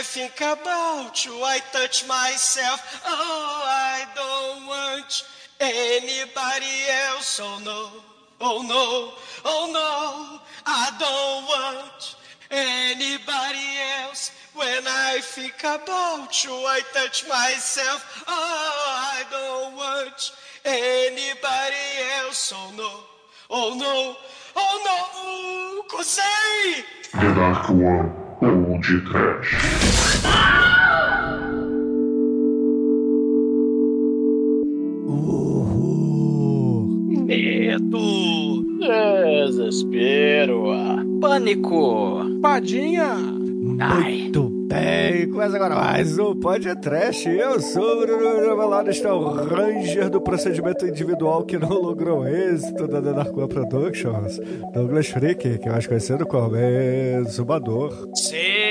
I think about you, I touch myself. Oh, I don't want anybody else. Oh no, oh no, oh no, I don't want anybody else. When I think about you, I touch myself. Oh, I don't want anybody else. Oh no, oh no, oh no, Cosei! The Dark One ou de Trash. Desespero. Pânico! Padinha! Muito bem, começa agora mais um podcast. Eu sou o Bruno meu lado está o Ranger do procedimento individual que não logrou êxito da One Productions, Douglas Freak, que eu acho conhecido como Exumador. Sim,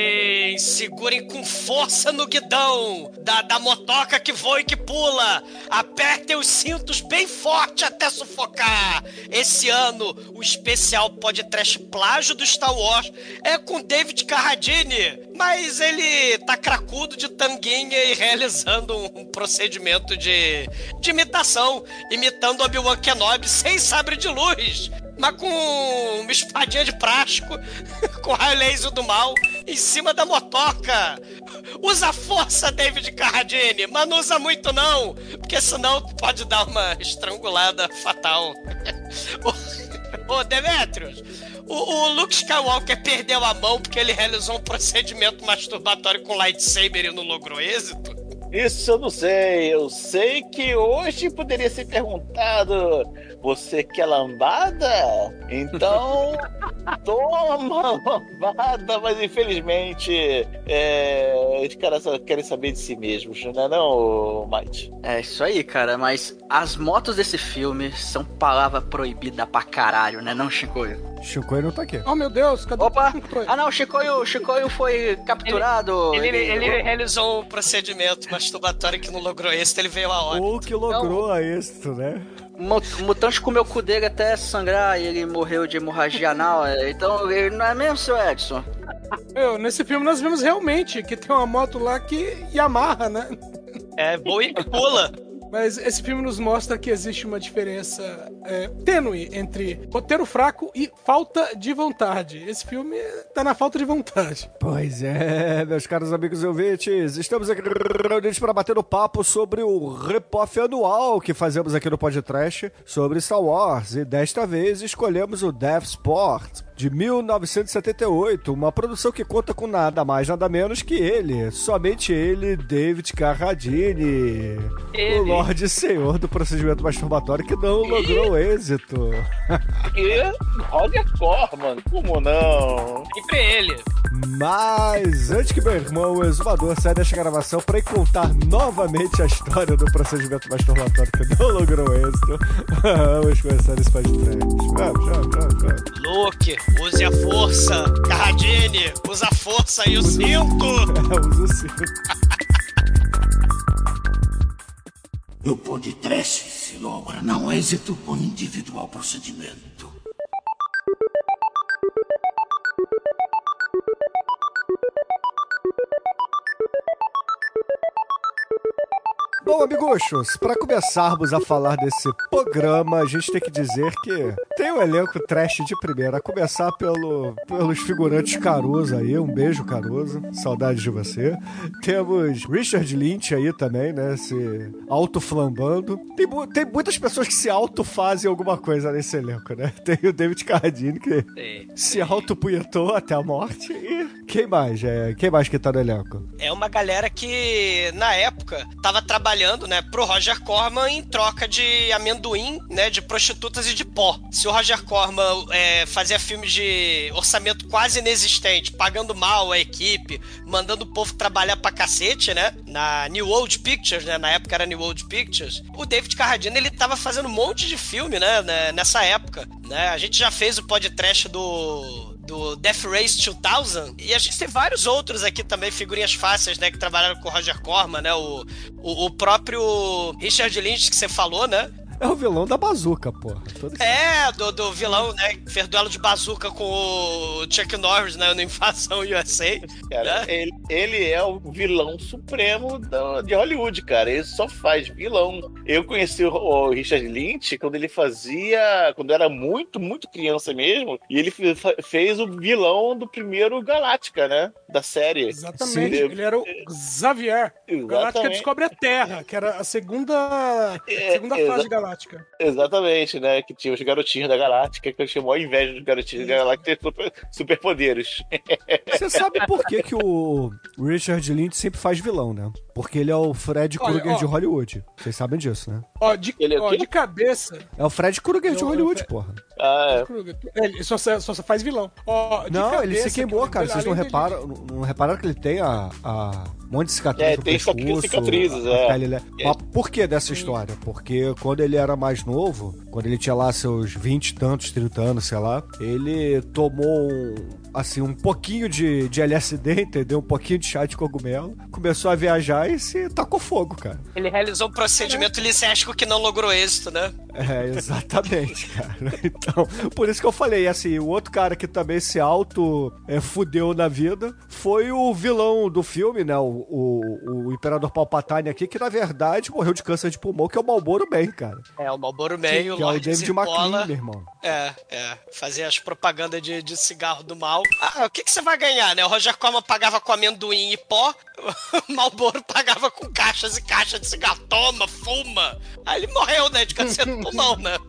segurem com força no guidão da, da motoca que voa e que pula. Apertem os cintos bem forte até sufocar. Esse ano, o especial podcast plágio do Star Wars é com David Carradine. Mas ele tá cracudo de tanguinha e realizando um procedimento de, de imitação, imitando Obi-Wan Kenobi sem sabre de luz mas com uma espadinha de plástico, com raio laser do mal, em cima da motoca. Usa força, David Carradine, mas não usa muito não, porque senão pode dar uma estrangulada fatal. Ô, Demetrius, o, o Luke Skywalker perdeu a mão porque ele realizou um procedimento masturbatório com lightsaber e não logrou êxito? Isso eu não sei. Eu sei que hoje poderia ser perguntado: você quer lambada? Então, toma lambada, mas infelizmente é, os caras só querem saber de si mesmos, não é não, Mike? É isso aí, cara, mas as motos desse filme são palavra proibida pra caralho, né não, Chicoio? Chicoio não tá aqui. Oh meu Deus, cadê Opa! o Chicoio? Ah não, Chicoio, Chicoio foi capturado. Ele, ele realizou um procedimento masturbatório que não logrou êxito, ele veio a hora. Ou que logrou a êxito, né? Mutante comeu o cu dele até sangrar e ele morreu de hemorragia anal. é, Então, ele não é mesmo, seu Edson? Eu, nesse filme nós vimos realmente que tem uma moto lá que Yamaha, né? É, voa e pula. Mas esse filme nos mostra que existe uma diferença é, tênue entre roteiro fraco e falta de vontade. Esse filme tá na falta de vontade. Pois é, meus caros amigos e ouvintes, estamos aqui reunidos para bater o papo sobre o repoff anual que fazemos aqui no podcast sobre Star Wars. E desta vez escolhemos o Death Sport, de 1978, uma produção que conta com nada mais, nada menos que ele, somente ele, David Carradine, o Ele. Lorde Senhor do procedimento masturbatório que não logrou êxito. E Roger Corman, como não? Sempre ele. Mas antes que meu irmão, o exumador, saia desta gravação para contar novamente a história do procedimento masturbatório que não logrou êxito, vamos começar esse podcast. Vamos, vamos, vamos, vamos. Luke, use a força. Carradine, usa a força e o cinto. Usa o cinto. No podcast se logra não êxito com individual procedimento. Bom, amiguchos, para começarmos a falar desse programa, a gente tem que dizer que tem um elenco trash de primeira, a começar pelo, pelos figurantes Caruso aí, um beijo Caruso, saudade de você. Temos Richard Lynch aí também, né, se autoflambando. Tem, tem muitas pessoas que se autofazem alguma coisa nesse elenco, né? Tem o David Carradine que se autopunhetou até a morte e quem mais? É, quem mais que tá no elenco? É uma galera que, na época, tava trabalhando, né, pro Roger Corman em troca de amendoim, né, de prostitutas e de pó. Se o Roger Corman é, fazia filmes de orçamento quase inexistente, pagando mal a equipe, mandando o povo trabalhar pra cacete, né, na New Old Pictures, né, na época era New Old Pictures, o David Carradine, ele tava fazendo um monte de filme, né, né, nessa época, né, a gente já fez o podcast do do Death Race 2000 e a gente tem vários outros aqui também, figurinhas fáceis, né, que trabalharam com o Roger Corman, né, o, o, o próprio Richard Lynch que você falou, né, É o vilão da bazuca, porra. Todo que- É, do, do vilão, né? Que fez duelo de bazuca com o Chuck Norris, né? No Invasão USA. Cara, Né? ele, ele é o vilão supremo da- de Hollywood, cara. Ele só faz vilão. Eu conheci o, o Richard Lynch quando ele fazia. Quando era muito, muito criança mesmo. E ele fez o vilão do primeiro Galáctica, né? Da série. Exatamente. Sim. Ele era o Xavier. Galáctica Exatamente. descobre a Terra, que era a segunda, É, segunda exa- fase galáctica. Exatamente, né? Que tinha os garotinhos da Galáctica, que eu tinha a maior inveja dos garotinhos da Galáctica ter super, superpoderes. Você sabe por que, que o Richard Lynch sempre faz vilão, né? Porque ele é o Fred Krueger de Hollywood. Vocês sabem disso, né? Ó, de, Ele é ó, de cabeça. É o Fred Krueger de Hollywood, porra. Ah, Kruger, Ele só, só, só faz vilão. Ó, de Não, cabeça, ele se queimou, que- cara. Vocês não reparam, não não repararam que ele tem a, a um monte de cicatriz É, no tem pescoço, cicatrizes, a é. pele, le- Mas por que dessa história? Porque quando ele era mais novo, quando ele tinha lá seus 20 e tantos, 30 anos, sei lá, ele tomou um, assim, um pouquinho de, de LSD, entendeu? Um pouquinho de chá de cogumelo, começou a viajar e se tacou fogo, cara. Ele realizou um procedimento licético que não logrou êxito, né? É, exatamente, cara. Então, por isso que eu falei, assim, o outro cara que também se auto é, fudeu na vida foi o vilão do filme, né? O, o, o Imperador Palpatine aqui, que na verdade morreu de câncer de pulmão, que é o Malboro Man, cara. É, o Marlboro Man, Que, o que é o David. McLean, meu irmão. É, é. Fazer as propagandas de, de cigarro do mal. Ah, o que, que você vai ganhar, né? O Roger Corman pagava com amendoim e pó, o Malboro pagava com caixas e caixas de cigarro. Toma, fuma. Aí ele morreu, né? De câncer no pulmão, né?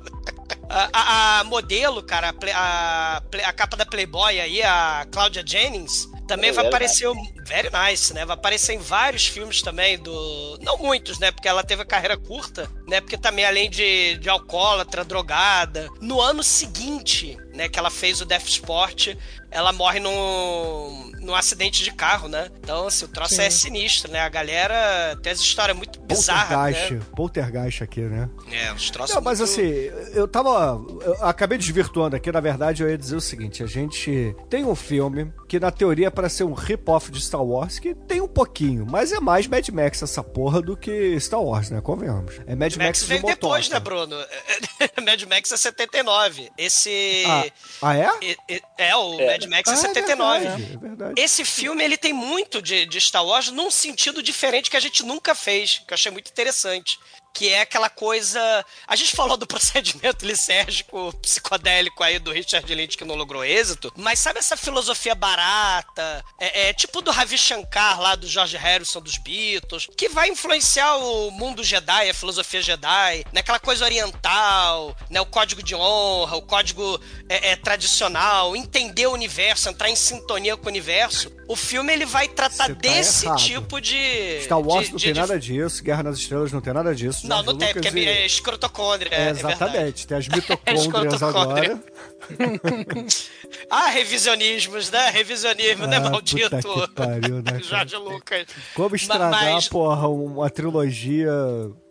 A, a- a modelo, cara, a, a a capa da Playboy aí, a Claudia Jennings, também É, vai very aparecer. Very nice, né? Vai aparecer em vários filmes também do. Não muitos, né? Porque ela teve a carreira curta, né? Porque também, além de, de alcoólatra, drogada. No ano seguinte, né, que ela fez o Death Sport, ela morre num, num acidente de carro, né? Então, assim, o troço Sim. é sinistro, né? A galera tem as histórias muito bizarras, né? poltergeist aqui, né? É, os troços Não, mas muito- assim, eu tava. Eu acabei desvirtuando aqui, na verdade, eu ia dizer o seguinte: a gente tem um filme que, na teoria, é pra ser um rip-off de Star Wars, que tem um pouquinho, mas é mais Mad Max essa porra do que Star Wars, né? Convenhamos. É Mad Max Max, veio de depois, motoca. né, Bruno? Mad Max é 79. Esse. Ah, ah, é? e- É, o É. Mad Max é Ah, 79. É verdade, é verdade. Esse filme, ele tem muito de, de Star Wars num sentido diferente que a gente nunca fez, que eu achei muito interessante. Que é aquela coisa. A gente falou do procedimento lisérgico psicodélico aí do Richard Lynch que não logrou êxito, mas sabe essa filosofia barata? É, é tipo do Ravi Shankar lá do George Harrison dos Beatles, que vai influenciar o mundo Jedi, a filosofia Jedi, né? Aquela coisa oriental, né? O código de honra, o código é, é, tradicional, entender o universo, entrar em sintonia com o universo. O filme ele vai tratar tá desse errado. tipo de. Star Wars de- não de- tem de- nada disso, Guerra nas Estrelas não tem nada disso. Não, George não tem, Lucas porque e- é escrotocôndria. É, É, exatamente, tem as mitocôndrias Escrotocôndria. agora. Ah, revisionismos, né? Revisionismo, né, Ah, maldito? puta que pariu, né, cara? Jorge Lucas. Como estragar, mas- porra, uma trilogia.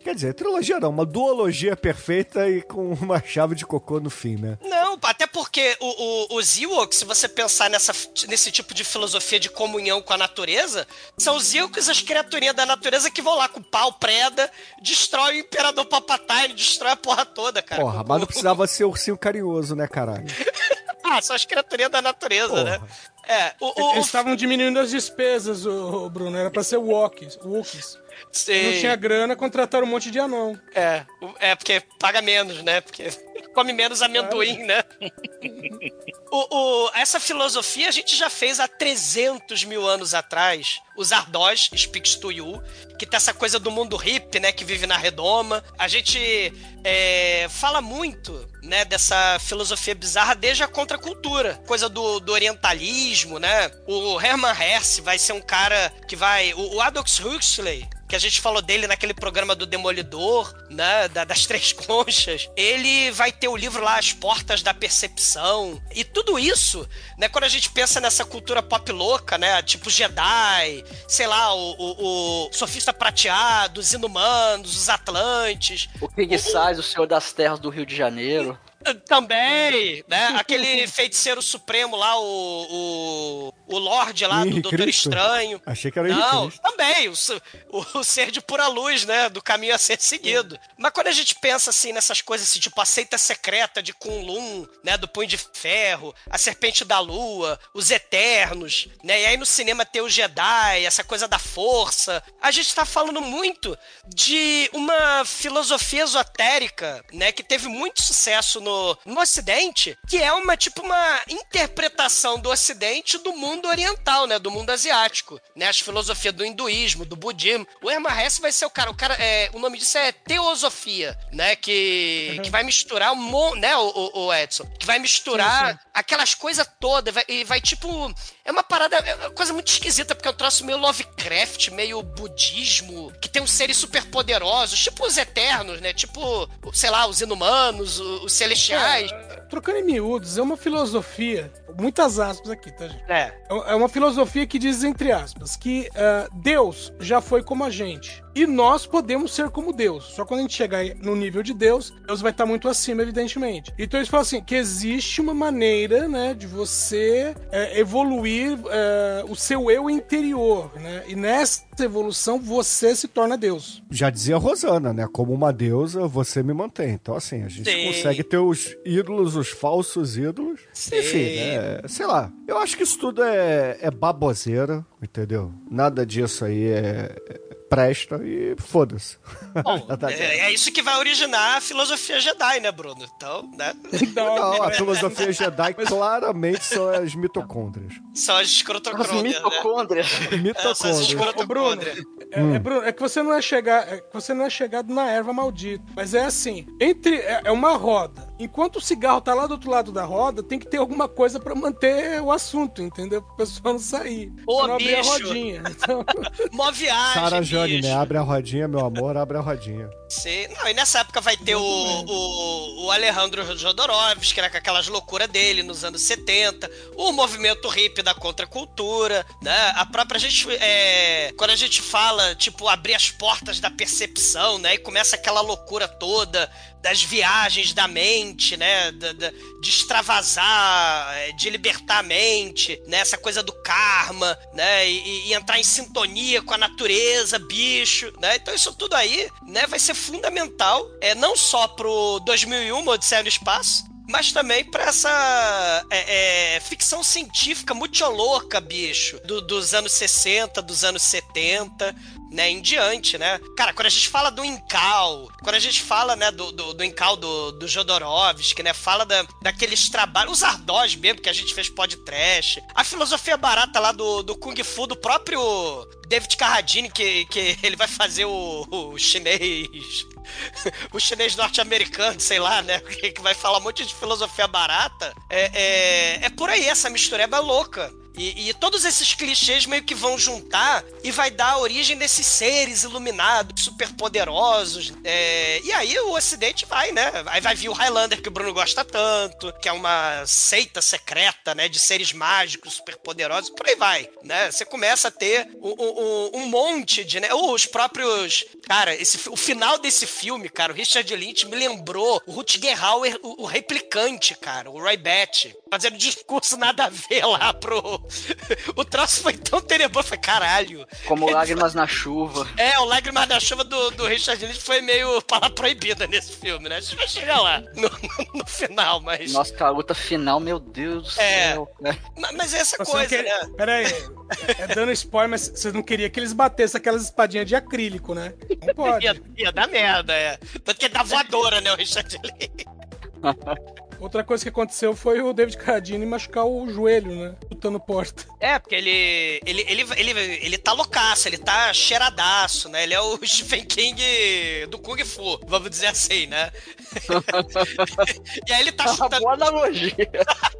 Quer dizer, trilogia não, uma duologia perfeita e com uma chave de cocô no fim, né? Não, até porque o, o, os Ewoks, se você pensar nessa, nesse tipo de filosofia de comunhão com a natureza, são os Ewoks as criaturinhas da natureza que vão lá com o pau, preda, destrói o Imperador Palpatine, destrói a porra toda, cara. Porra, mas não precisava ser ursinho carinhoso, né, caralho? Ah, são as criaturinhas da natureza, Porra. né? É, o, o, Eles estavam diminuindo as despesas, o, Bruno. Era pra ser Wookiees. Wookiees. sei. Não tinha grana, contrataram um monte de anão. É, é porque paga menos, né? Porque come menos amendoim, né? o, o- essa filosofia a gente já fez há 300 mil anos atrás. Os Ardós, Speaks to You, que tem essa coisa do mundo hippie, né? Que vive na redoma. A gente é, fala muito, né? Dessa filosofia bizarra desde a contracultura. Coisa do, do orientalismo, né? O Herman Hesse vai ser um cara que vai... O, o Huxley, que a gente falou dele naquele programa do Demolidor, né, da- das Três Conchas, ele vai ter o livro lá As Portas da Percepção. E tudo isso, né, quando a gente pensa nessa cultura pop louca, né, tipo Jedi, sei lá, o, o, o Sofista Prateado, os Inumanos, os Atlantes. O King Size, o Senhor das Terras do Rio de Janeiro. Também, né? Aquele feiticeiro supremo lá, o. O, o Lorde lá do Doutor Cristo? Estranho. Achei que era Não, Cristo. também, o, o ser de pura luz, né? Do caminho a ser seguido. Mas quando a gente pensa assim nessas coisas, assim, tipo a seita secreta de Kunlun, né? Do Punho de Ferro, a Serpente da Lua, os Eternos, né? E aí no cinema tem o Jedi, essa coisa da força. A gente tá falando muito de uma filosofia esotérica, né? Que teve muito sucesso no, no Ocidente, que é uma, tipo, uma interpretação do Ocidente do mundo oriental, né? Do mundo asiático, né? As filosofias do hinduísmo, do budismo. O Herman Hesse vai ser o cara, o cara, é, o nome disso é teosofia, né? Que, que vai misturar, um né, o, o- o Edson? Que vai misturar aquelas coisas todas vai- e vai, tipo... É uma parada, é uma coisa muito esquisita, porque é um troço meio Lovecraft, meio budismo, que tem uns seres super poderosos, tipo os Eternos, né? Tipo, sei lá, os Inumanos, os Celestiais. Trocando em miúdos, é uma filosofia, muitas aspas aqui, tá, gente? É. É uma filosofia que diz, entre aspas, que ah, Deus já foi como a gente. E nós podemos ser como Deus. Só quando a gente chegar no nível de Deus, Deus vai estar muito acima, evidentemente. Então eles falam assim: que existe uma maneira, né, de você eh, evoluir eh, o seu eu interior, né? E nessa evolução você se torna Deus. Já dizia a Rosana, né? Como uma deusa, você me mantém. Então, assim, a gente Sim. consegue ter os ídolos, os falsos ídolos. Sim. Enfim, né? Sei lá. Eu acho que isso tudo é, é baboseira, entendeu? Nada disso aí é. Presta e foda-se. Bom, Nada- é, é isso que vai originar a filosofia Jedi, né, Bruno? Então, né? Não, a filosofia Jedi claramente são as mitocôndrias. São as As escrotocrônias, né? mitocôndrias. É, são as Mitocôndrias. Ô, Bruno, é, é, Bruno, é que você não é chegar, é que você não é chegado na erva maldita. Mas é assim, entre é, é uma roda. Enquanto o cigarro tá lá do outro lado da roda, tem que ter alguma coisa pra manter o assunto, entendeu? Pro pessoal não sair. Ô, pra não abrir a rodinha. Então, Mó viagem, Sara Jane, bicho. né? Abre a rodinha, meu amor, abre a rodinha. Sim. Não, e nessa época vai ter o, o, o Alejandro Jodorowsky, né, com aquelas loucuras dele nos anos 70, o movimento hippie da contracultura, né? A própria gente, é, quando a gente fala, tipo, abrir as portas da percepção, né? E começa aquela loucura toda das viagens da mente, né? De extravasar, é, de libertar a mente, né? Essa coisa do karma, né? E, e entrar em sintonia com a natureza, bicho, né? Então isso tudo aí, né? Vai ser fundamental, é não só pro 2001, Odisseia no Espaço, mas também pra essa é, é, ficção científica muito louca, bicho, do- dos anos 60, dos anos 70, né, em diante, né? Cara, quando a gente fala do Incal, quando a gente fala, né, do, do, do Incal do, do Jodorowsky, né, fala da, daqueles trabalhos, os Ardós mesmo, que a gente fez podcast, a filosofia barata lá do, do Kung Fu, do próprio David Carradine, que, que ele vai fazer o, o chinês o chinês norte-americano, sei lá, né? Que vai falar um monte de filosofia barata. É, é, é por aí, essa mistureba é louca. E, e todos esses clichês meio que vão juntar e vai dar origem desses seres iluminados, superpoderosos. É, e aí o Ocidente vai, né? Aí vai vir o Highlander, que o Bruno gosta tanto, que é uma seita secreta, né? De seres mágicos, superpoderosos, por aí vai, né? Você começa a ter um, um- monte de, né? Os próprios... Cara, esse, o final desse filme, cara, o Richard Lynch me lembrou o Rutger Hauer, o, o replicante, cara, o Roy Batty, fazendo discurso nada a ver lá pro... o troço foi tão tenebroso, foi caralho. Como lágrimas na chuva. É, o Lágrimas da Chuva do, do Richard Lynch foi meio palavra proibida nesse filme, né? A gente vai chegar lá no, no- no final, mas... Nossa, que luta final, meu Deus do É. céu. Ma- Mas é essa você coisa, quer- né? Pera aí. É dando spoiler, mas você não queria que eles batessem aquelas espadinhas de acrílico, né? Não pode. Ia, ia dar merda, é. Tanto que é da voadora, né, o Richard Lynch. Outra coisa que aconteceu foi o David Carradine machucar o joelho, né? Lutando porta. É, porque ele, ele, ele, ele, ele tá loucaço, ele tá cheiradaço, né? Ele é o Stephen King do Kung Fu, vamos dizer assim, né? e aí ele tá Uma chutando, boa analogia.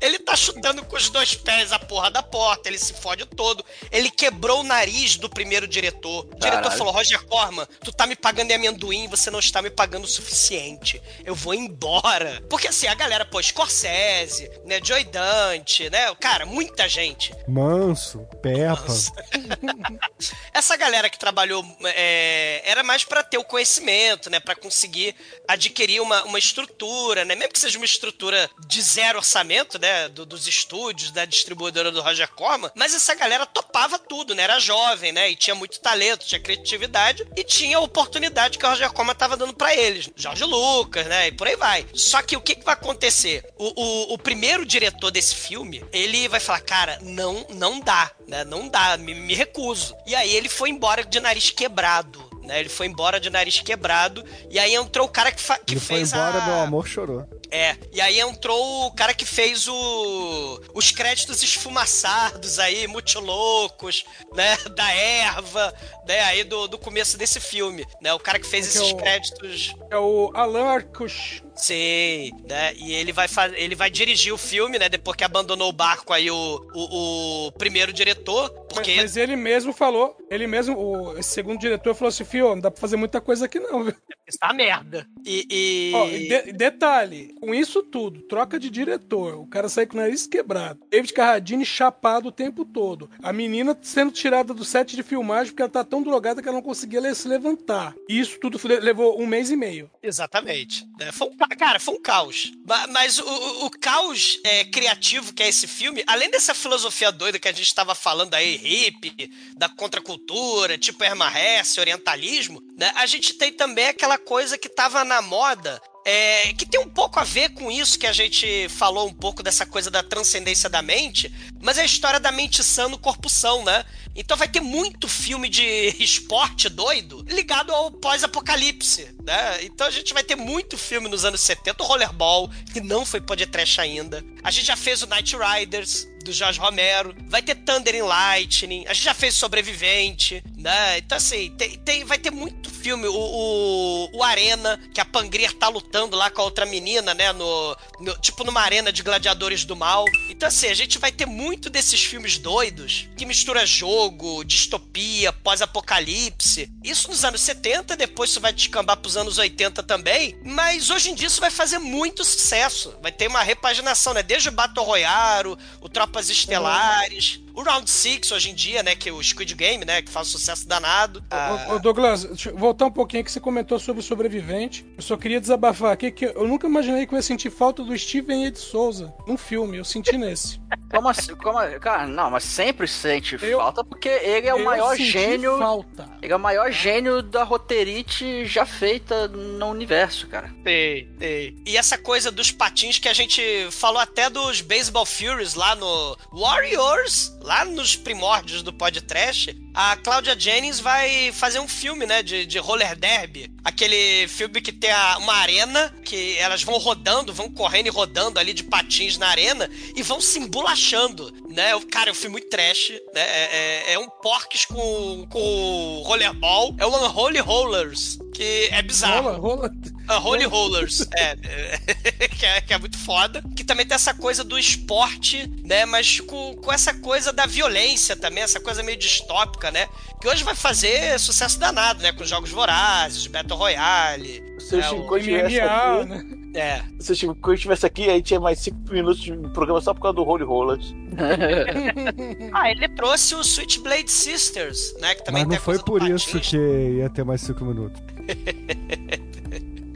ele tá chutando com os dois pés a porra da porta, ele se fode todo. Ele quebrou o nariz do primeiro diretor. O diretor Caralho. falou: Roger Corman, tu tá me pagando em amendoim, você não está me pagando o suficiente. Eu vou embora. Porque assim, a galera, pô, Scorsese, né, Joy Dante, né? Cara, muita gente. Manso, Peppa. Essa galera que trabalhou é, era mais pra ter o conhecimento, né? Pra conseguir adquirir uma, uma estrutura, né? Mesmo que seja uma estrutura de zero orçamento, né? do- dos estúdios, da distribuidora do Roger Corman. Mas essa galera topava tudo, né? Era jovem, né? E tinha muito talento, tinha criatividade e tinha a oportunidade que o Roger Corman tava dando pra eles. Jorge Lucas, né? E por aí vai. Só que o que, que vai acontecer? O, o, o primeiro diretor desse filme, ele vai falar, cara, não, não dá, né? Não dá, me, me recuso. E aí ele foi embora de nariz quebrado. Né, ele foi embora de nariz quebrado. E aí entrou o cara que, que Ele foi fez embora, a... meu amor chorou. É, e aí entrou o cara que fez o os créditos esfumaçados aí, muito loucos, né, da erva, né, aí do, do começo desse filme, né, o cara que fez Que é esses o- créditos, É o Alan Arkush. Sim, né, e ele vai fa- ele vai dirigir o filme, né, depois que abandonou o barco aí o, o, o primeiro diretor, Mas, porque mas ele mesmo falou, ele mesmo, o esse segundo diretor falou assim, fio, não dá pra fazer muita coisa aqui não, viu? está merda. E, e- Ó, de- detalhe, com isso tudo, troca de diretor, o cara sai com o nariz quebrado, David Carradine chapado o tempo todo, a menina sendo tirada do set de filmagem porque ela tá tão drogada que ela não conseguia se levantar. E isso tudo levou um mês e meio. Exatamente. né? Foi um, cara, foi um caos. Ma- Mas o, o- caos é, criativo que é esse filme, além dessa filosofia doida que a gente estava falando aí, hippie, da contracultura, tipo Hermann Hesse, orientalismo, né? A gente tem também aquela coisa que tava na moda, é, que tem um pouco a ver com isso que a gente falou um pouco dessa coisa da transcendência da mente, mas é a história da mente sã no corpo são, né? Então vai ter muito filme de esporte doido ligado ao pós-apocalipse, né? Então a gente vai ter muito filme nos anos 70, o Rollerball, que não foi podcast ainda. A gente já fez o Night Riders, do Jorge Romero. Vai ter Thunder and Lightning. A gente já fez Sobrevivente, né? Então, assim, tem, tem- vai ter muito filme. O, o, o Arena, que a Pangrier tá lutando lá com a outra menina, né? No, no- tipo numa arena de gladiadores do mal. Então, assim, a gente vai ter muito desses filmes doidos que mistura jogo, distopia, pós-apocalipse. Isso nos anos 70, depois isso vai descambar pros anos 80 também. Mas hoje em dia isso vai fazer muito sucesso. Vai ter uma repaginação, né? Desde o Battle Royale, o Tropas Estelares, o Round Six hoje em dia, né? Que é o Squid Game, né? Que faz sucesso danado. Ah, Ô, ô, Douglas, deixa eu voltar um pouquinho que você comentou sobre o sobrevivente. Eu só queria desabafar aqui que eu nunca imaginei que eu ia sentir falta do Steven E. de Souza num filme. Eu senti nesse. Como assim? Como, cara, não, mas sempre sente Eu- falta porque ele é o maior gênio. Falta. Ele é o maior gênio da roteirite já feita no universo, cara. Tem, tem. E essa coisa dos patins que a gente falou até dos Baseball Furies lá no Warriors, lá nos primórdios do podcast. A Claudia Jennings vai fazer um filme, né, de, de roller derby. Aquele filme que tem a- uma arena, que elas vão rodando, vão correndo e rodando ali de patins na arena e vão se embolachando, né? Eu- Cara, é um filme muito trash, né? É, é- é um porques com, com rollerball. É o Unholy Rollers, que é bizarro. Rola, rola. A Holy Rollers, é, é, que é, que é muito foda. Que também tem essa coisa do esporte, né? Mas com, com essa coisa da violência também, essa coisa meio distópica, né? Que hoje vai fazer sucesso danado, né? Com jogos vorazes, Battle Royale. Se o É, MMA, aqui, né? É. se o Chico estivesse aqui, aí tinha mais 5 minutos de programa só por causa do Holy Rollers. Ah, ele trouxe o Switchblade Sisters, né? Que também Mas não foi por isso que ia ter mais cinco minutos.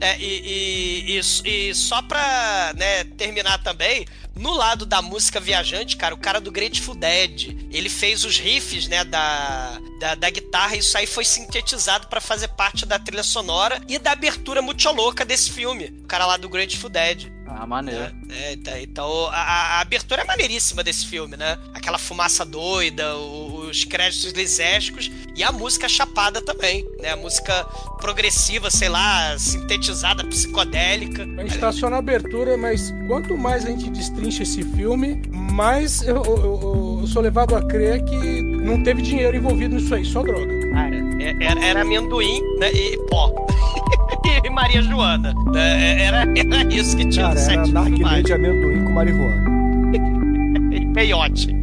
É, e, e, e, e só pra né, terminar também, no lado da música viajante, cara, o cara do Grateful Dead, ele fez os riffs, né, da, da, da guitarra, e isso aí foi sintetizado pra fazer parte da trilha sonora e da abertura muito louca desse filme. O cara lá do Grateful Dead. Ah, maneiro. É, então, então a- a abertura é maneiríssima desse filme, né? Aquela fumaça doida, o- os créditos lisésticos e a música chapada também, né? A música progressiva, sei lá, sintetizada, psicodélica. A gente tá só na abertura, mas quanto mais a gente destrincha esse filme, mais eu, eu- eu- eu sou levado a crer que não teve dinheiro envolvido nisso aí, só droga. Cara, é- era, era amendoim né, e pó. e Maria Joana. né? Era, era isso que tinha Cara, no set era de narguilé filmagem. de amendoim com marihuana. peiote.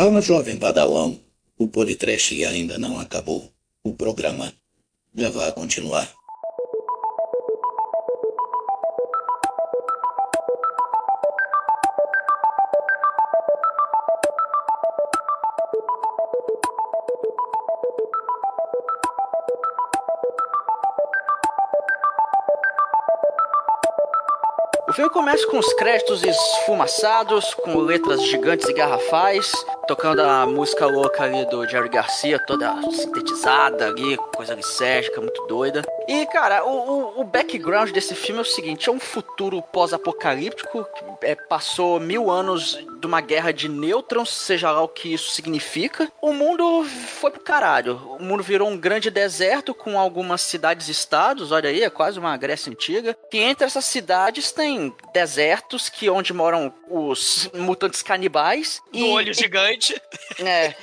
Calma, jovem Padawan. O Politrash ainda não acabou. O programa já vai continuar. O filme começa com os créditos esfumaçados, com letras gigantes e garrafais, tocando a música louca ali do Jerry Garcia, toda sintetizada ali, coisa lisérgica, muito doida. E, cara, o, o, o background desse filme é o seguinte: é um futuro pós-apocalíptico, que é, passou mil anos de uma guerra de nêutrons, seja lá o que isso significa. O mundo foi pro caralho. O mundo virou um grande deserto com algumas cidades-estados, olha aí, é quase uma Grécia antiga. E entre essas cidades tem desertos que onde moram os mutantes canibais. No e, olho gigante. é,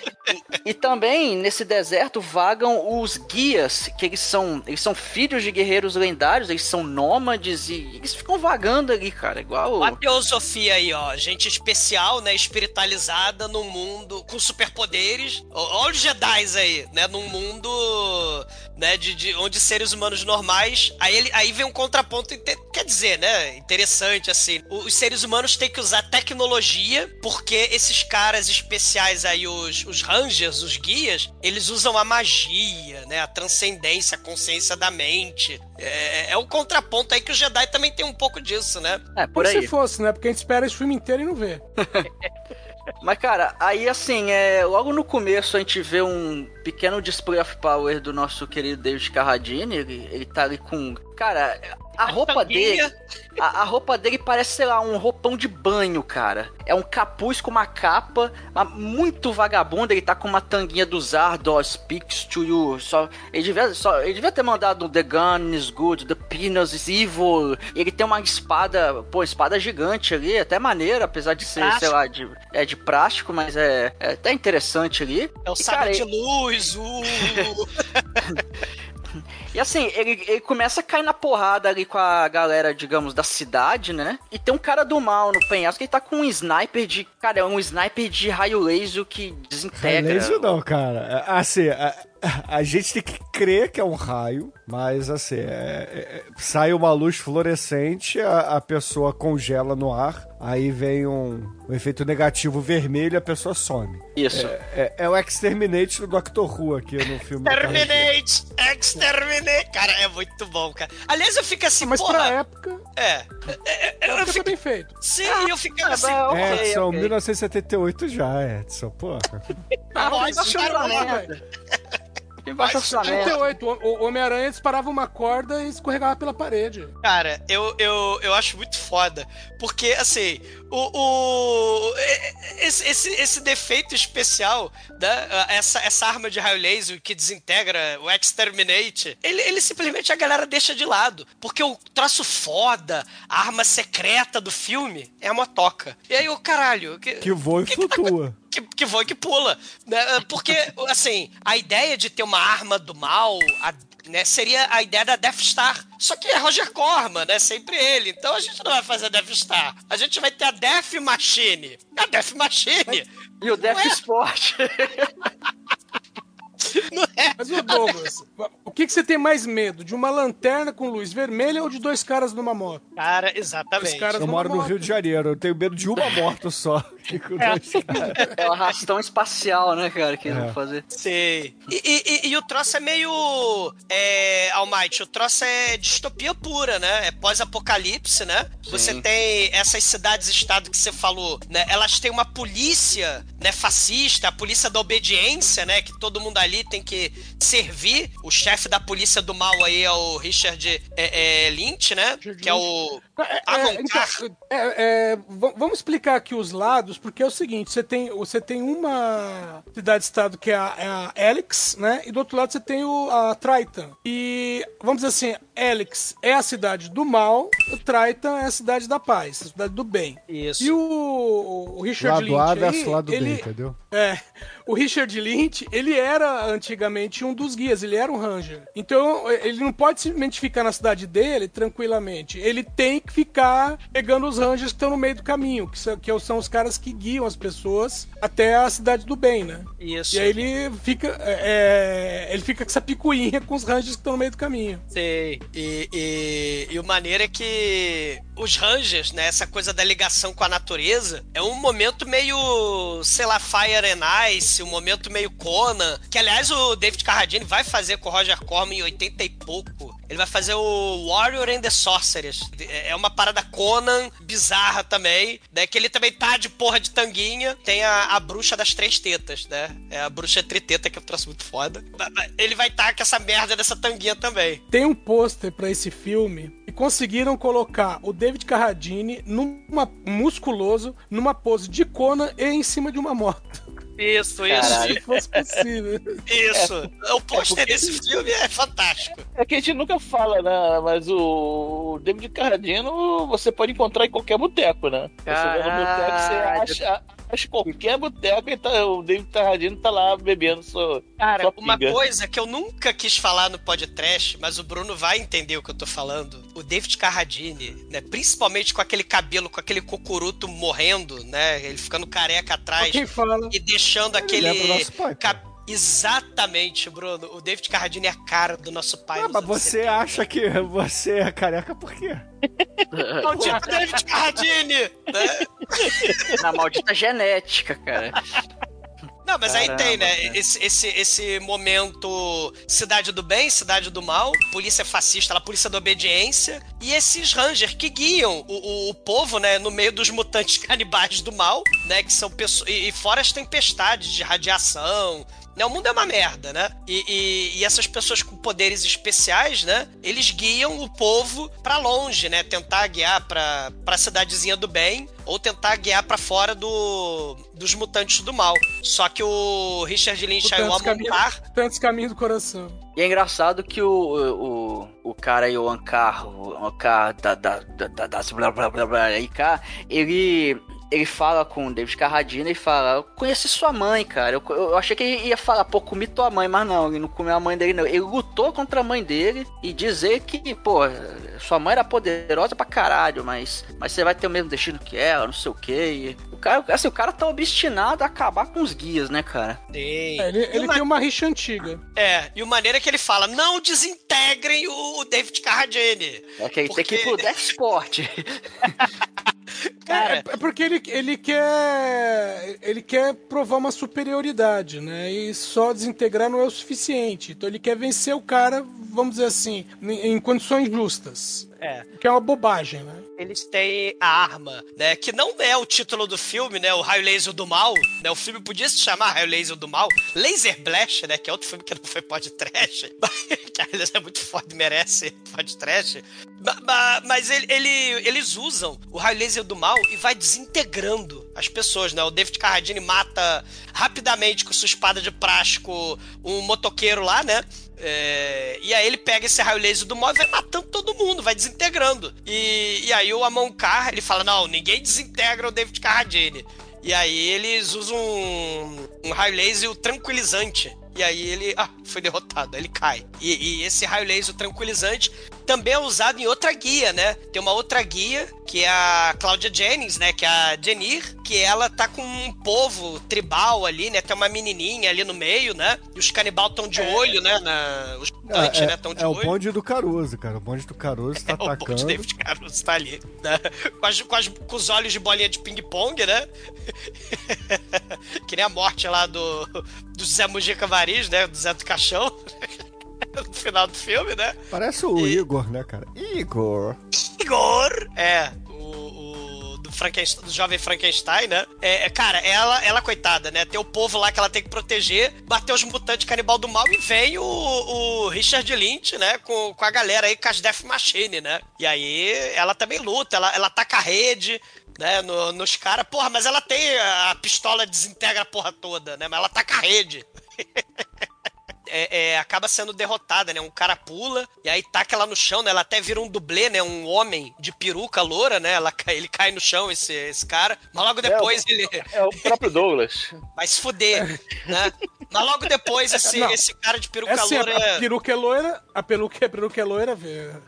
e, e também nesse deserto vagam os guias, que eles são, eles são filhos de guerreiros lendários, eles são nômades e eles ficam vagando ali, cara, igual. A teosofia aí, ó. Gente especial, né? Espiritualizada num mundo com superpoderes. Olha os Jedi aí, né? Num mundo, né? De, de- onde seres humanos normais. Aí, ele, aí vem um contraponto, quer dizer, né? Interessante, assim. Os seres humanos têm que usar tecnologia, porque esses caras especiais aí, os, os Rangers, os guias, eles usam a magia, né? A transcendência, a consciência da mente. É, é o contraponto aí que o Jedi também tem um pouco disso, né? É, por Como aí. se fosse, né? Porque a gente espera esse filme inteiro e não vê. Mas, cara, aí assim, é, logo no começo a gente vê um pequeno display of power do nosso querido David Carradine. Ele, ele tá ali com. Cara, a roupa dele. A, a roupa dele parece, sei lá, um roupão de banho, cara. É um capuz com uma capa, muito vagabundo. Ele tá com uma tanguinha do Zardo, speaks to you. Só, ele, devia, só, ele devia ter mandado The gun is good, the penis is evil. Ele tem uma espada, pô, espada gigante ali, até maneira, apesar de ser, sei lá, de, é de plástico, mas é, é até interessante ali. É o E, cara, de luz, uh, E assim, ele, ele começa a cair na porrada ali com a galera, digamos, da cidade, né? E tem um cara do mal no penhasco que ele tá com um sniper de. Cara, é um sniper de raio laser que desintegra. Laser não, cara. Assim, a, a gente tem que crer que é um raio, mas assim, é- é- sai uma luz fluorescente, a, a pessoa congela no ar, aí vem um, um efeito negativo vermelho e a pessoa some. Isso. É, é o Exterminate do Doctor Who aqui no filme. do Carradine. Terminate! Exterminate! Cara, é muito bom, cara. Aliás, eu fico assim, Mas porra. pra época, É. É, é, é Eu, época tá fico. bem feito. Sim, eu fico Ah, assim. mas, É, ok, Edson, ok. 1978 já, Edson, porra. Ah, Pode, baixo cara, orçamento. Tem baixo orçamento. 38, o o Homem-Aranha disparava uma corda e escorregava pela parede. Cara, eu, eu, eu acho muito foda. Porque, assim, o. o esse, esse, esse defeito especial, né? Essa, essa arma de raio laser que desintegra o Exterminate, ele, ele simplesmente a galera deixa de lado. Porque o troço foda, a arma secreta do filme é a motoca. E aí, o caralho. Que, Que voa e flutua. que, que voa e que pula. Né? Porque, assim, a ideia de ter uma arma do mal a- né, seria a ideia da Death Star. Só que é Roger Corman, né? Sempre ele. Então a gente não vai fazer a Death Star. A gente vai ter a Death Machine. A Death Machine E o Death Ué? Sport. não é. Mas, ô Douglas, o que, que você tem mais medo? De uma lanterna com luz vermelha ou de dois caras numa moto? Cara, Os exatamente. caras Eu moro no moto. Rio de Janeiro, eu tenho medo de uma moto só. Caras. É o arrastão espacial, né, cara, que eles É. vão fazer. Sei. E, e- e- o troço é meio. É, Almighty, o troço é distopia pura, né? É pós-apocalipse, né? Você Sim. tem essas cidades-estado que você falou, né? Elas têm uma polícia, né? Fascista, a polícia da obediência, né? Que todo mundo ali tem que servir. O chefe da polícia do mal aí é o Richard é, é, Lynch, né? Que é o. É, Avon é, então, é, é, vamos explicar aqui os lados, porque é o seguinte: você tem, você tem uma cidade-estado que é a, é a Helix, né? E do outro lado você tem o, a Triton. E vamos dizer assim, Helix é a cidade do mal, o Triton é a cidade da paz, a cidade do bem. Isso. E o, o Richard Lado A Lynch versus aí, lado ele, B, entendeu? É, o Richard Lynch, ele era antigamente um dos guias, ele era um ranger. Então, ele não pode simplesmente ficar na cidade dele tranquilamente. Ele tem que ficar pegando os rangers que estão no meio do caminho, que são, que são os caras que guiam as pessoas até a cidade do bem, né? Isso. E aí ele fica, é, ele fica com essa picuinha com os rangers que estão no meio do caminho. Sei. E, e, e o maneiro é que os Rangers, né? Essa coisa da ligação com a natureza, é um momento meio, sei lá, Fire and Ice, um momento meio Conan. Que aliás o David Carradine vai fazer com o Roger Corman em 80 e pouco. Ele vai fazer o Warrior and the Sorceress. É uma parada Conan bizarra também, né? Que ele também tá de porra de tanguinha. Tem a, a bruxa das três tetas, né? É a bruxa triteta que eu trouxe muito foda. Ele vai estar tá com essa merda dessa tanguinha também. Tem um pôster pra esse filme e conseguiram colocar o David Carradine numa musculoso, numa pose de Conan e em cima de uma moto. Isso, isso. Caralho. Se fosse possível. Isso. o pôster É porque- desse filme é fantástico. É que a gente nunca fala, né? Mas o David Carradino você pode encontrar em qualquer boteco, né? Você vai no boteco, você acha, acha qualquer boteco e tá, o David Carradino tá lá bebendo sua, Cara, sua uma coisa que eu nunca quis falar no podcast, mas o Bruno vai entender o que eu tô falando. O David Carradine, né? Principalmente com aquele cabelo, com aquele cocuruto morrendo, né? Ele ficando careca atrás Quem fala? e deixando aquele. lembra o nosso pai, Exatamente, Bruno. O David Carradine é a cara do nosso pai. Ah, mas anos você acha que você é careca por quê? 70. Maldito David Carradine! né? Na maldita genética, cara. Não, mas aí Caramba, tem, né? cara. Esse, esse, esse momento cidade do bem, cidade do mal, polícia fascista, lá, polícia da obediência, e esses rangers que guiam o, o, o povo, né, no meio dos mutantes canibais do mal, né? Que são pessoas. E, e fora as tempestades de radiação. Né, o mundo é uma merda, né? E, e- e essas pessoas com poderes especiais, né? Eles guiam o povo pra longe, né? Tentar guiar pra, pra cidadezinha do bem ou tentar guiar pra fora do, dos mutantes do mal. Só que o Richard Lynch Tantos caminhos, Amoncar, tantos caminhos do coração. E é engraçado que o, o, o cara aí, o Ankar, o Ankar da, da, da, da, das blá blá blá blá aí, cá, ele. Ele fala com o David Carradine e fala: Eu conheci sua mãe, cara. Eu, eu achei que ele ia falar, pô, comi tua mãe, mas não, ele não comeu a mãe dele, não. Ele lutou contra a mãe dele e dizer que, pô, sua mãe era poderosa pra caralho, mas, mas você vai ter o mesmo destino que ela, não sei o quê. E o cara, assim, o cara tá obstinado a acabar com os guias, né, cara? tem. É, ele ele uma- tem uma rixa antiga. É, e o maneiro é que ele fala: não desintegrem o David Carradine. É que ele tem que ir Porque- pro Death Sport. Cara, É, é porque ele, ele quer ele quer provar uma superioridade, né? E só desintegrar não é o suficiente. Então ele quer vencer o cara, vamos dizer assim, em, em condições justas. É. Que é uma bobagem, né? eles têm a arma, né? Que não é o título do filme, né? O Raio Laser do Mal, né? O filme podia se chamar Raio Laser do Mal. Laser Blast, né? Que é outro filme que não foi podcast. que aliás é muito foda, merece podcast. Ma- ma- Mas ele, ele- eles usam o Raio Laser do Mal e vai desintegrando as pessoas, né? O David Carradine mata rapidamente com sua espada de plástico um motoqueiro lá, né? É, e aí ele pega esse raio laser do mal e vai matando todo mundo, vai desintegrando. E, e aí o Amon ele fala, não, ninguém desintegra o David Carradine. E aí eles usam um, um raio laser tranquilizante. E aí ele, ah, foi derrotado, ele cai. E, e esse raio laser tranquilizante também é usado em outra guia, né? Tem uma outra guia, que é a Claudia Jennings, né? Que é a Jenir, que ela tá com um povo tribal ali, né? Tem uma menininha ali no meio, né? E os canibal estão de olho, né? Na, os mutantes, é, né? Estão de é o bonde do Caruso, cara. O bonde do Caruso tá É, o bonde atacando. David Caruso tá ali, né? com, as- com as- com os olhos de bolinha de ping-pong, né? que nem a morte lá do, do Zé Mujica Variz, né? Do Zé do Caixão. no final do filme, né? Parece o E- Igor, né, cara? Igor. Igor! É, Frankenstein, do jovem Frankenstein, né? É, é, cara, ela, ela, coitada, né? Tem o povo lá que ela tem que proteger, bater os mutantes canibal do mal e vem o, o Richard Lynch, né? Com, com a galera aí, com as Death Machine, né? E aí ela também luta, ela, ela taca a rede. Né, no- nos caras, porra, mas ela tem a pistola desintegra a porra toda, né? Mas ela taca a rede. é, é, acaba sendo derrotada, né? Um cara pula e aí taca ela no chão, né? Ela até vira um dublê, né? Um homem de peruca loura, né? Ela, ele cai no chão, esse, esse cara. Mas logo depois ele É o próprio Douglas. vai se fuder, né? Mas logo depois esse, Não. esse cara de peruca É assim, loura... a peruca é loira, a peruca, a peruca é loira,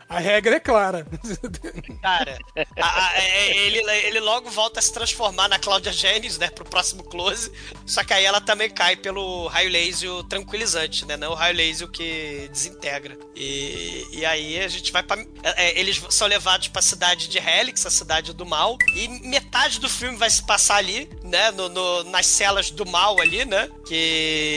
a regra é clara. Cara, a- a- é- ele, ele logo volta a se transformar na Cláudia Jennings, né, pro próximo close. Só que aí ela também cai pelo raio laser tranquilizante, né? Não o raio laser que desintegra. E, e aí a gente vai pra. é, é, eles são levados pra cidade de Helix, a cidade do mal. E metade do filme vai se passar ali, né? No, no- nas celas do mal ali, né? Que.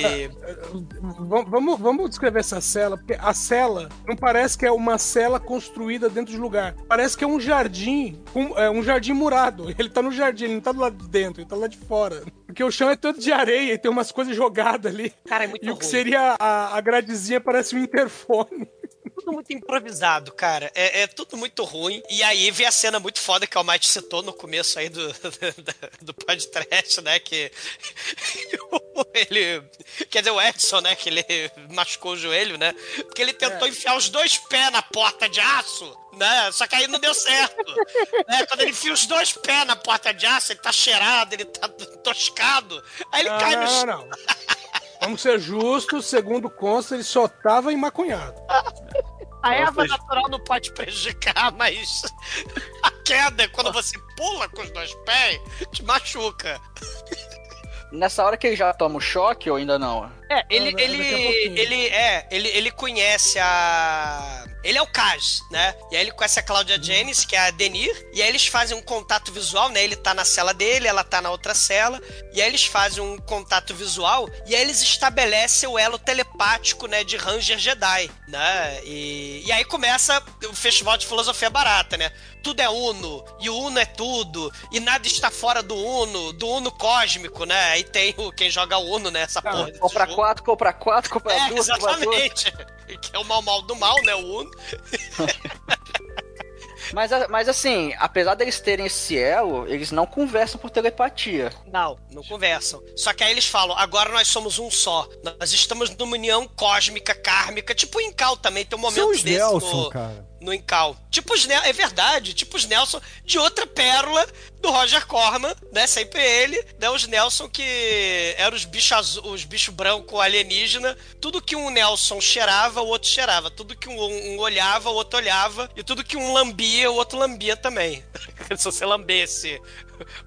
Vam- vamos, vamos descrever essa cela, porque a cela não parece que é uma cela construída dentro de lugar. Parece que é um jardim, com- é um jardim murado. Ele tá no jardim, ele não tá do lado de dentro, ele tá lá de fora. Porque o chão é todo de areia e tem umas coisas jogadas ali. Cara, é muito E o que ruim. seria a, a gradezinha parece um interfone. tudo muito improvisado, cara. É, é tudo muito ruim. E aí vem a cena muito foda que o Almighty citou no começo aí do, do podcast, né? Que ele. Quer dizer, o Edson, né? Que ele machucou o joelho, né? Porque ele tentou enfiar os dois pés na porta de aço. Né? Só que aí não deu certo. né? Quando ele enfia os dois pés na porta de aço, ele tá cheirado, ele tá toscado. Aí ele Não, cai no não, chão. não, não. Vamos ser justos, segundo consta, ele só tava emmaconhado. A erva natural não pode prejudicar, mas a queda, quando você pula com os dois pés, te machuca. Nessa hora que ele já toma o choque ou ainda não? É, ele, ele, ele, é, ele, ele conhece a. Ele é o Kaz, né? E aí ele conhece a Cláudia Jennings, que é a Denir, e aí eles fazem um contato visual, né? Ele tá na cela dele, ela tá na outra cela, e aí eles fazem um contato visual, e aí eles estabelecem o elo telepático, né? De Ranger Jedi, né? E, e aí começa o Festival de Filosofia Barata, né? Tudo é Uno, e o Uno é tudo, e nada está fora do Uno, do Uno cósmico, né? Aí tem o, quem joga Uno, né? Essa porra. Compra jogo. quatro, compra quatro, compra É, duas, compra duas. Que é o mal mal do mal, né? O Uno. Mas, mas assim, apesar deles terem esse elo, eles não conversam por telepatia. Não, não conversam. Só que aí eles falam, agora nós somos um só. Nós estamos numa união cósmica, kármica, tipo o Incal também, tem um momento São os desse Nelson, no, cara. No Incal. Tipo os Nelson, é verdade, tipo os Nelson de outra pérola do Roger Corman, né? Sempre ele, né? Os Nelson que eram os bichos os bichos brancos alienígena. Tudo que um Nelson cheirava, o outro cheirava. Tudo que um, um olhava, o outro olhava. E tudo que um lambia, o outro lambia também. Se você lambesse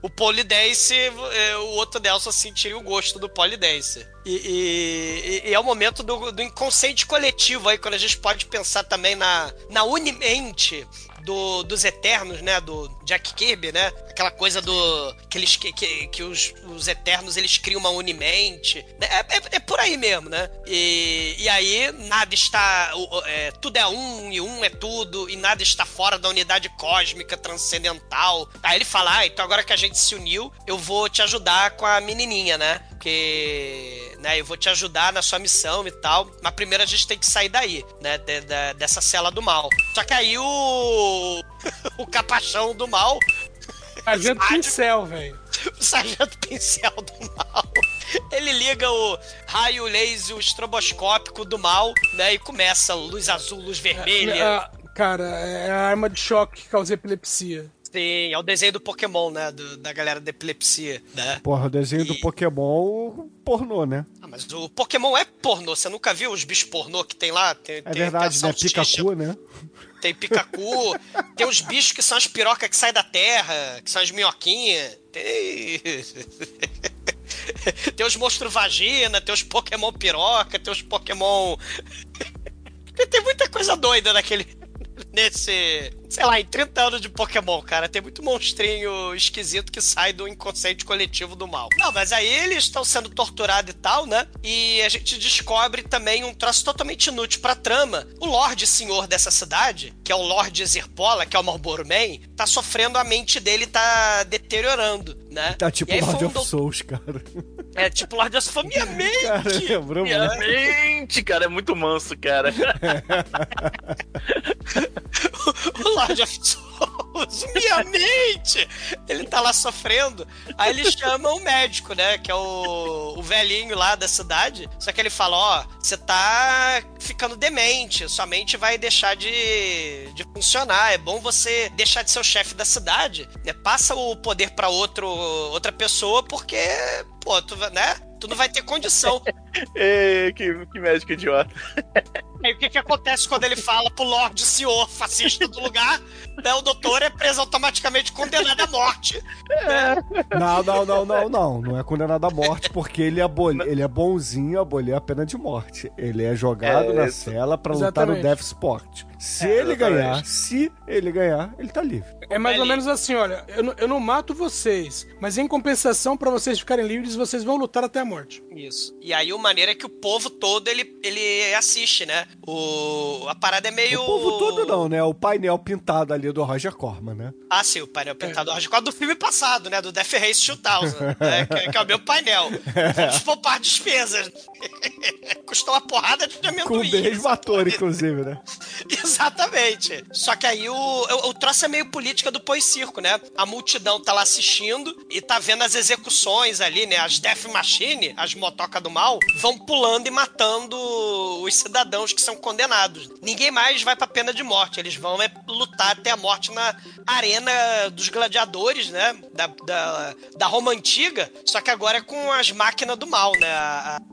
o polidense, eh, o outro Nelson sentiria o gosto do polidense. E, e- e é o momento do, do inconsciente coletivo aí, quando a gente pode pensar também na, na unimente do, dos Eternos, né? Do Jack Kirby, né? Aquela coisa do. que, eles, que, que, que os, os Eternos eles criam uma unimente. né? É, é, é por aí mesmo, né? E, e aí nada está. é, tudo é um e um é tudo, e nada está fora da unidade cósmica transcendental. Aí ele fala: ah, então agora que a gente se uniu, eu vou te ajudar com a menininha, né? Porque, né, eu vou te ajudar na sua missão e tal. Mas primeiro a gente tem que sair daí, né? de- da- dessa cela do mal. Só que aí o. o capachão do mal, Sargento Pincel, velho. o sargento pincel do mal. Ele liga o raio laser estroboscópico do mal, né? E começa luz azul, luz vermelha. Ah, cara, é a arma de choque que causa epilepsia. Sim, é o desenho do Pokémon, né? do- da galera da epilepsia, né? Porra, o desenho do E- Pokémon pornô, né? Ah, mas o Pokémon é pornô. Você nunca viu os bichos pornô que tem lá? Tem, É tem- verdade, tem né? Pikachu, né? Tem Pikachu. tem os bichos que são as pirocas que saem da terra, que são as minhoquinhas. Tem. tem os monstros vagina, tem os Pokémon piroca, tem os Pokémon. tem muita coisa doida naquele. Nesse. Sei lá, em 30 anos de Pokémon, cara, tem muito monstrinho esquisito que sai do inconsciente coletivo do mal. Não, mas aí eles estão sendo torturados e tal, né? E a gente descobre também um troço totalmente inútil pra trama. O Lorde Senhor dessa cidade, que é o Lorde Zirpola, que é o Marlboro Man, tá sofrendo, a mente dele tá deteriorando, né? Tá tipo Lord um of do- Souls, cara. É tipo Lorde of minha mente! Cara, lembrou Minha muito. Mente, cara, é muito manso, cara. o Lorde of Souls. Minha mente! Ele tá lá sofrendo. Aí eles chamam o médico, né? Que é o, o velhinho lá da cidade. Só que ele fala: Ó, você tá ficando demente, sua mente vai deixar de, de funcionar. É bom você deixar de ser o chefe da cidade, né? Passa o poder pra outro, outra pessoa, porque, pô, tu, né? Tu não vai ter condição. Que, que médico idiota. Aí o que, que acontece quando ele fala pro Lorde Senhor, fascista do lugar? Né, o doutor é preso automaticamente condenado à morte. Não, não, não, não, não. Não é condenado à morte porque ele, aboli, ele é bonzinho abolir a pena de morte. Ele é jogado É, na isso. cela pra lutar no. Death Sport. Se É, ele exatamente. ganhar, se ele ganhar, ele tá livre. É mais ou menos assim, olha, eu, não- eu não mato vocês, mas em compensação, pra vocês ficarem livres, vocês vão lutar até a morte. Isso. E aí o maneiro é que o povo todo ele, ele assiste, né? O, a parada é meio. O povo todo não, né? O painel pintado ali do Roger Corman, né? Ah, sim, o painel pintado é. do filme passado, né? Do Death Race 2000, né? que, que é o meu painel. Vamos poupar despesas. Custou uma porrada de Com o amendoim. mesmo ator, inclusive, né? Exatamente. Só que aí o, o, o troço é meio política do pós-circo, né? A multidão tá lá assistindo e tá vendo as execuções ali, né? As Death Machine, as motocas do mal, vão pulando e matando os cidadãos que são condenados. Ninguém mais vai pra pena de morte. Eles vão é, lutar até a morte na arena dos gladiadores, né? Da, da, da Roma Antiga. Só que agora é com as máquinas do mal, né?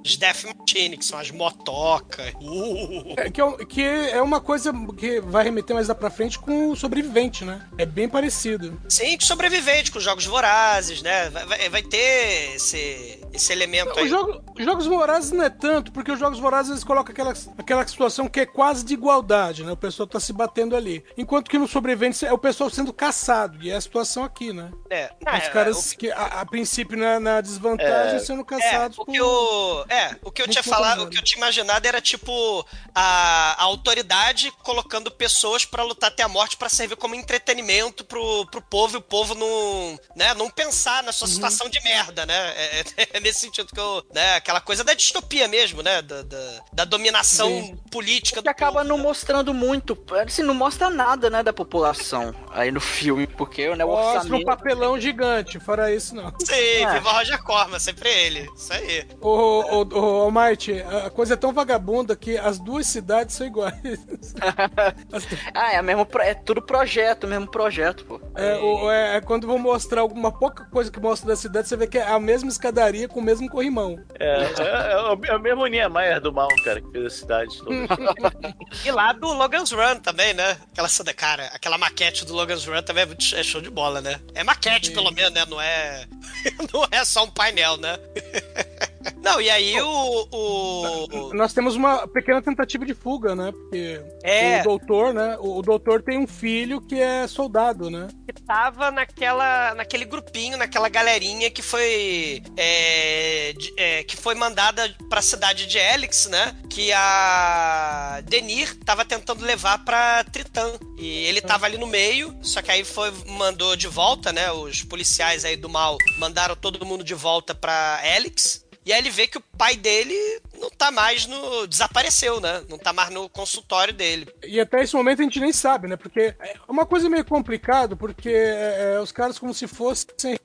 As Death Machine, que são as motocas. Uh. É, que, é, que é uma coisa que vai remeter mais lá pra frente com o sobrevivente, né? É bem parecido. Sim, que sobrevivente com jogos vorazes, né? Vai, vai- ter esse, esse elemento aí. Os jogo- os Jogos Vorazes não é tanto, porque os Jogos Vorazes eles colocam aquela, aquela situação que é quase de igualdade, né? O pessoal tá se batendo ali. Enquanto que no sobrevivente é o pessoal sendo caçado, e é a situação aqui, né? É, Os é, caras que a, a princípio na, na desvantagem É. sendo É, caçados o que eu, é, o que eu tinha falado, o que eu tinha imaginado era tipo a, a autoridade colocando pessoas pra lutar até a morte pra servir como entretenimento pro, pro povo e o povo não, né, não pensar na sua Uhum. situação de merda, né? É, é- é nesse sentido que eu, né, aquela coisa da distopia mesmo, né, da, da, da dominação Sim. política Que do acaba povo, não né? mostrando muito, assim, não mostra nada, né, da população aí no filme, porque né, o Mostra um orçamento... papelão gigante, fora isso não. Sim, É. viva Roger Corman, sempre ele. Isso aí. Ô, ô, ô, ô, Marte, a coisa é tão vagabunda que as duas cidades são iguais. As- Ah, é, a mesmo, é tudo projeto, mesmo projeto, pô. É, o- é, é quando vão mostrar alguma pouca coisa que mostra da cidade, você vê que é a mesma escadaria com o mesmo corrimão. É, é, é o- é o mesmo Niemeyer do mal, cara, que fez a cidade toda. E lá do Logan's Run também, né? Aquela cara, aquela maquete do Logan's Run também é, é show de bola, né? É maquete, Sim. pelo menos, né? Não é. Não é só um painel, né? Não, e aí o. o... Nós temos uma pequena tentativa de fuga, né? Porque É. o doutor, né? O, doutor tem um filho que é soldado, né? que tava naquela, naquele grupinho, naquela galerinha que foi é, de- é, que foi mandada pra cidade de Helix, né? Que a Denir tava tentando levar pra Tritã. E ele tava ali no meio, só que aí foi mandou de volta, né? Os policiais aí do mal mandaram todo mundo de volta pra Helix. E aí ele vê que o pai dele não tá mais no. desapareceu, né? Não tá mais no consultório dele. E até esse momento a gente nem sabe, né? Porque é uma coisa meio complicado, porque é, é, os caras como se fossem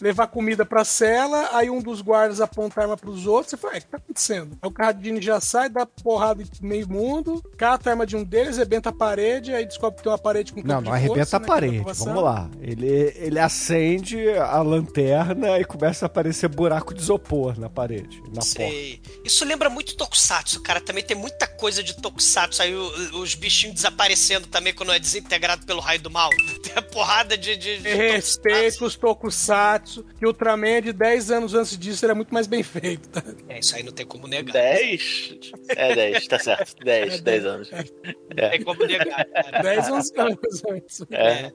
levar comida pra cela, aí um dos guardas aponta a arma pros outros, você fala, é, o que tá acontecendo? Aí o Carradine já sai, dá porrada em meio mundo, cata a arma de um deles, arrebenta a parede, aí descobre que tem uma parede com Não, não arrebenta força, a né, dá parede. Vamos lá. Ele, ele acende a lanterna e começa a aparecer buraco de isopor na parede, na porta. Sei. Isso lembra muito Tokusatsu, cara. Também tem muita coisa de Tokusatsu. Aí o- os bichinhos desaparecendo também quando é desintegrado pelo raio do mal. Tem a porrada de. de, de Respeito os tokusatsu, que Ultraman de 10 anos antes disso era muito mais bem feito, tá? É, isso aí não tem como negar. 10? É 10, tá certo. 10, 10 anos. Não tem como negar, cara. 10, 11 anos antes. É.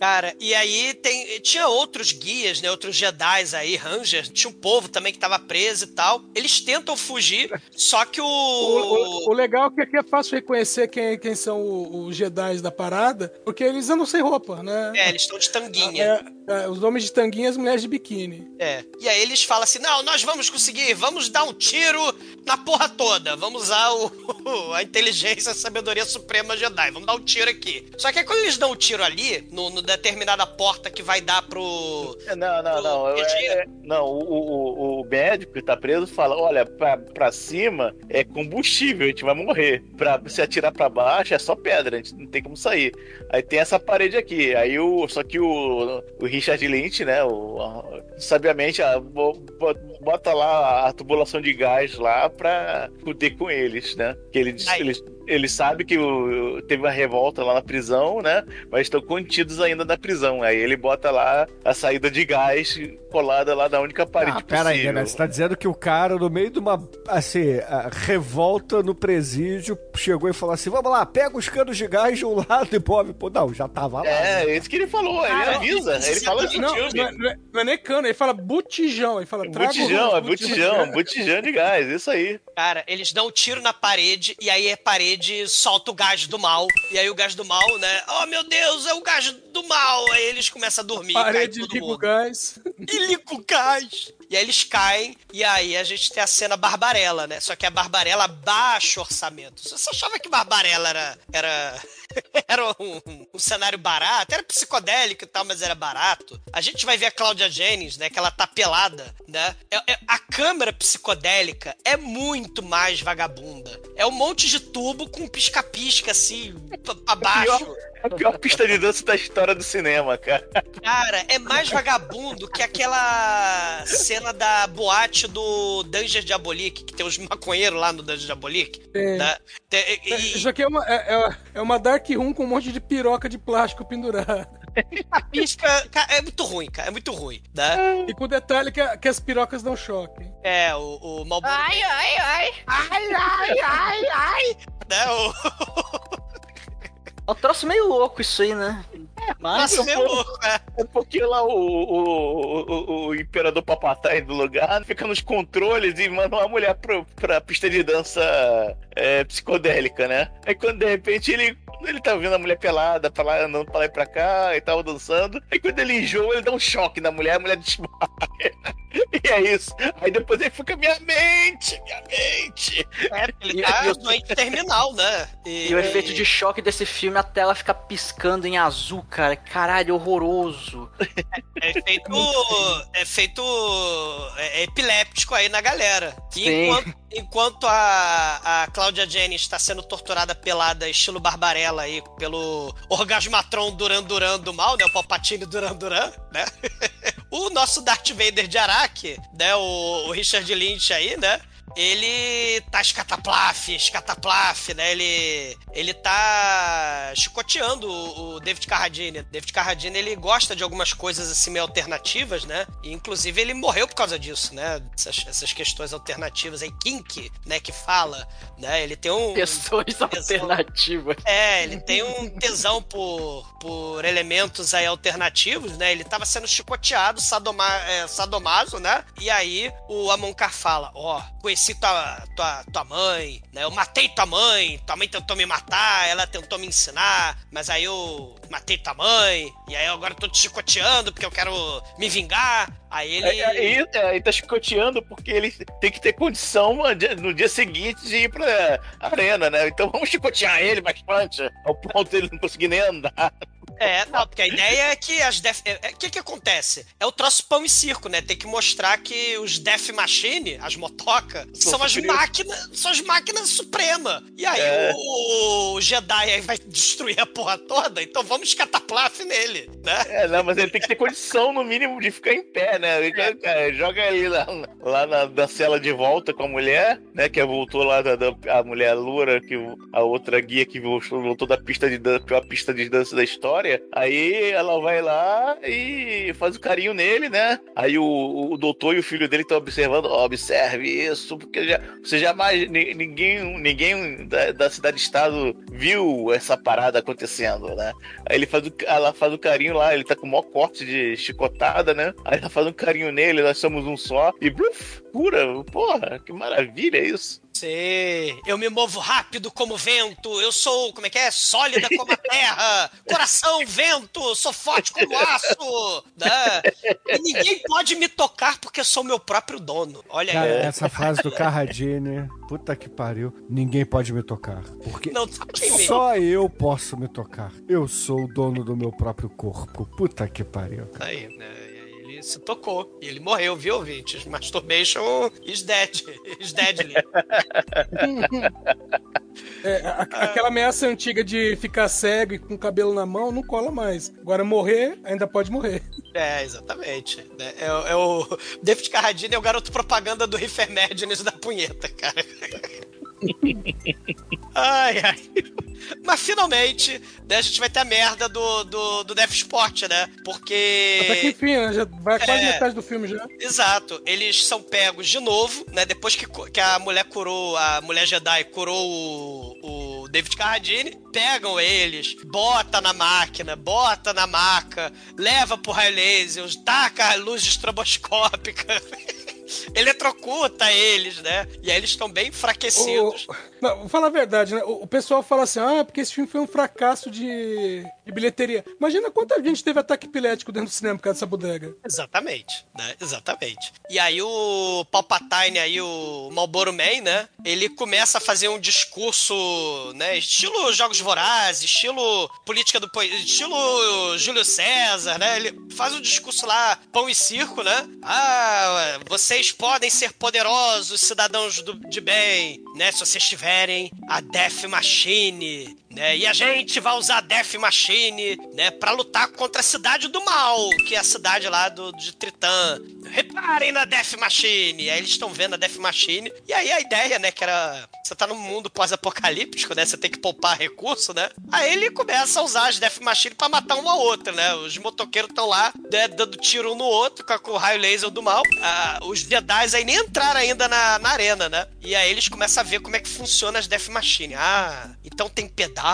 Cara, e aí tem, tinha outros guias, né? Outros Jedi aí, Rangers. Tinha um povo também que tava preso e tal. Eles tentam fugir fugir. Só que o. O, o- o legal é que aqui é fácil reconhecer quem, quem são os Jedi da parada, porque eles andam sem roupa, né? É, eles estão de tanguinha. É, é, os homens de tanguinha e as mulheres de biquíni. É. E aí eles falam assim: não, nós vamos conseguir, vamos dar um tiro na porra toda. Vamos usar o, a inteligência, a sabedoria suprema Jedi. Vamos dar um tiro aqui. Só que aí quando eles dão o tiro ali, no, no determinada porta que vai dar pro. Não, não, pro não. É- é- não, o, o, o médico que tá preso fala: olha, pra, pra cima é combustível, a gente vai morrer. Pra se atirar pra baixo é só pedra, a gente não tem como sair. Aí tem essa parede aqui. Aí o. Só que o, o Richard Lynch, né? O, a- sabiamente, ah, bo- bo- bota lá a tubulação de gás lá pra fuder com eles, né? Que ele, Aí. Ele, sabe que o, teve uma revolta lá na prisão, né? Mas estão contidos ainda na prisão. Aí ele bota lá a saída de gás colada lá na única parede Ah, pera aí, possível. né? Você tá dizendo que o cara, no meio de uma, assim, revolta no presídio, chegou e falou assim, vamos lá, pega os canos de gás de um lado e move... Pô, não, já tava lá. É, né? isso que ele falou, ele Ah, avisa, isso ele fala é isso Não, não, é, não é- não é nem cano, ele fala botijão. Ele fala, traga Botijão, é botijão, botijão de gás, isso aí. Cara, eles dão um tiro na parede e aí a parede solta o gás do mal. E aí o gás do mal, né? Oh meu Deus, é o gás do mal. Aí eles começam a dormir. cai Parede liga o gás. E liga o gás. E aí eles caem, e aí a gente tem a cena Barbarella, né? Só que a Barbarella baixa orçamento. Se você achava que Barbarella era. era... Era um, um cenário barato, era psicodélico e tal, mas era barato. A gente vai ver a Cláudia Jennings, né? Que ela tá pelada, né? É- é- a câmera psicodélica é muito mais vagabunda. É um monte de tubo com pisca-pisca, assim, pra- pra baixo. É a pior pista de dança da história do cinema, cara. Cara, é mais vagabundo que aquela cena da boate do Danger Diabolique, que tem os maconheiros lá no Danger Diabolique. Tem. né? Tem- e- É, Isso aqui é uma, é, é- é uma Dark Room com um monte de piroca de plástico pendurada. a pisca. cara, é muito ruim, cara. É muito ruim. Né? E com o detalhe que, que as pirocas dão choque. É, o, o Malboro. Ai, ai, ai. ai, ai, ai, ai. Né? O, É um troço meio louco isso aí, né? Mas. Nossa, meio louco, né? É porque lá o, o, o, o imperador papatai do lugar fica nos controles e manda uma mulher pro, pra pista de dança é, psicodélica, né? Aí quando de repente ele, ele tá vendo a mulher pelada, pra lá, andando pra lá e pra cá e tava dançando. Aí quando ele enjoa, ele dá um choque na mulher, a mulher desmaia. E é isso. Aí depois ele fica, minha mente, minha mente. É, porque ele E- tá e o- doente terminal, né? E o efeito de choque desse filme, a tela fica piscando em azul, cara. Caralho, horroroso. É feito. É feito. É, é epiléptico aí na galera. E Sim. enquanto, enquanto a, a Cláudia Jennings está sendo torturada pelada, estilo Barbarella aí, pelo Orgasmatron Duran Duran do mal, né? O Palpatine Duran Duran, né? o nosso Darth Vader de Araque, né? O, o Richard Lynch aí, né? Ele tá escataplaf, escataplaf, né? Ele, ele tá chicoteando o, o David Carradine. David Carradine, ele gosta de algumas coisas assim meio alternativas, né? E, inclusive ele morreu por causa disso, né? Essas, essas questões alternativas aí, kink, né? Que fala, né? Ele tem um... Questões alternativas. É, ele tem um tesão por, por elementos aí alternativos, né? Ele tava sendo chicoteado, sadoma, é, sadomaso, né? E aí o Amonkar fala, ó, conheci tua, tua, tua mãe, né? Eu matei tua mãe, tua mãe tentou me matar, ela tentou me ensinar, mas aí eu matei tua mãe, e aí eu agora tô te chicoteando porque eu quero me vingar. Aí ele... É, é, é, é, ele tá chicoteando porque ele tem que ter condição no dia, seguinte de ir pra arena, né? Então vamos chicotear ele bastante, ao ponto dele não conseguir nem andar. É, não, porque a ideia é que as Death. O é, que que acontece? É o troço pão e circo, né? Tem que mostrar que os Death Machine, as motoca, são as máquinas. São as máquinas supremas. E aí É. o, o Jedi aí vai destruir a porra toda, então vamos cataplaf nele, né? É, não, mas ele tem que ter condição, no mínimo, de ficar em pé, né? Ele, é, joga ele lá, lá na, na cela de volta com a mulher, né? Que voltou lá da, da- a mulher loura, que o- a outra guia que voltou, voltou da pista de dança, pior pista de dança da história. História. Aí ela vai lá e faz o carinho nele, né? Aí o, o doutor e o filho dele estão observando, ó, observe isso, porque já, você jamais, ni- ninguém, ninguém da, da cidade-estado viu essa parada acontecendo, né? Aí ele faz o, ela faz o carinho lá, ele tá com o maior corte de chicotada, né? Aí ela faz um carinho nele, nós somos um só, e bluf, cura, porra, que maravilha isso. Sei, eu me movo rápido como vento, eu sou, como é que é? Sólida como a terra, coração, vento, sou forte como aço, né? E ninguém pode me tocar porque sou meu próprio dono. Olha Cara, aí. essa frase do Carradine, puta que pariu, ninguém pode me tocar. Porque Não só eu posso me tocar. Eu sou o dono do meu próprio corpo. Puta que pariu. Aí, né? Se tocou. E ele morreu, viu, ouvintes? Masturbation is dead. Is deadly. É, a- aquela ameaça antiga de ficar cego e com o cabelo na mão não cola mais. Agora morrer, ainda pode morrer. É, exatamente. né? É, é o David Carradine é o garoto propaganda do Madness da punheta, cara. ai, ai. Mas finalmente, né, a gente vai ter a merda do, do, do Death Sport, né? Até que Porque. enfim, né? Já vai quase É. metade do filme já. Exato, eles são pegos de novo, né? Depois que, que a mulher curou, a mulher Jedi curou o, o David Carradine, pegam eles, bota na máquina, bota na maca, leva pro raio laser, taca a luz estroboscópica. Eletrocuta eles, né? E aí eles estão bem enfraquecidos. O- Não, vou falar a verdade, né? O, o pessoal fala assim, ah, porque esse filme foi um fracasso de, de bilheteria. Imagina quanta gente teve ataque epilético dentro do cinema por causa dessa bodega. Exatamente, né? Exatamente. E aí o Palpatine, aí o Marlboro Man, né? Ele começa a fazer um discurso, né? Estilo Jogos Vorazes, estilo política do... Estilo Júlio César, né? Ele faz um discurso lá, pão e circo, né? Ah, vocês podem ser poderosos, cidadãos do- de bem, né? Se vocês tiverem a Death Machine, né? E a gente vai usar a Death Machine, né? Pra lutar contra a cidade do mal, que é a cidade lá do, de Tritã. Reparem na Death Machine. Aí eles estão vendo a Death Machine. E aí a ideia, né? Que era. Você tá num mundo pós-apocalíptico, né? Você tem que poupar recurso, né? Aí ele começa a usar as Death Machine pra matar um ao outro, né? Os motoqueiros estão lá, né, dando tiro um no outro com o raio laser do mal. Ah, os Jedi aí nem entraram ainda na, na arena, né? E aí eles começam a ver como é que funciona as Death Machine. Ah, então tem pedal,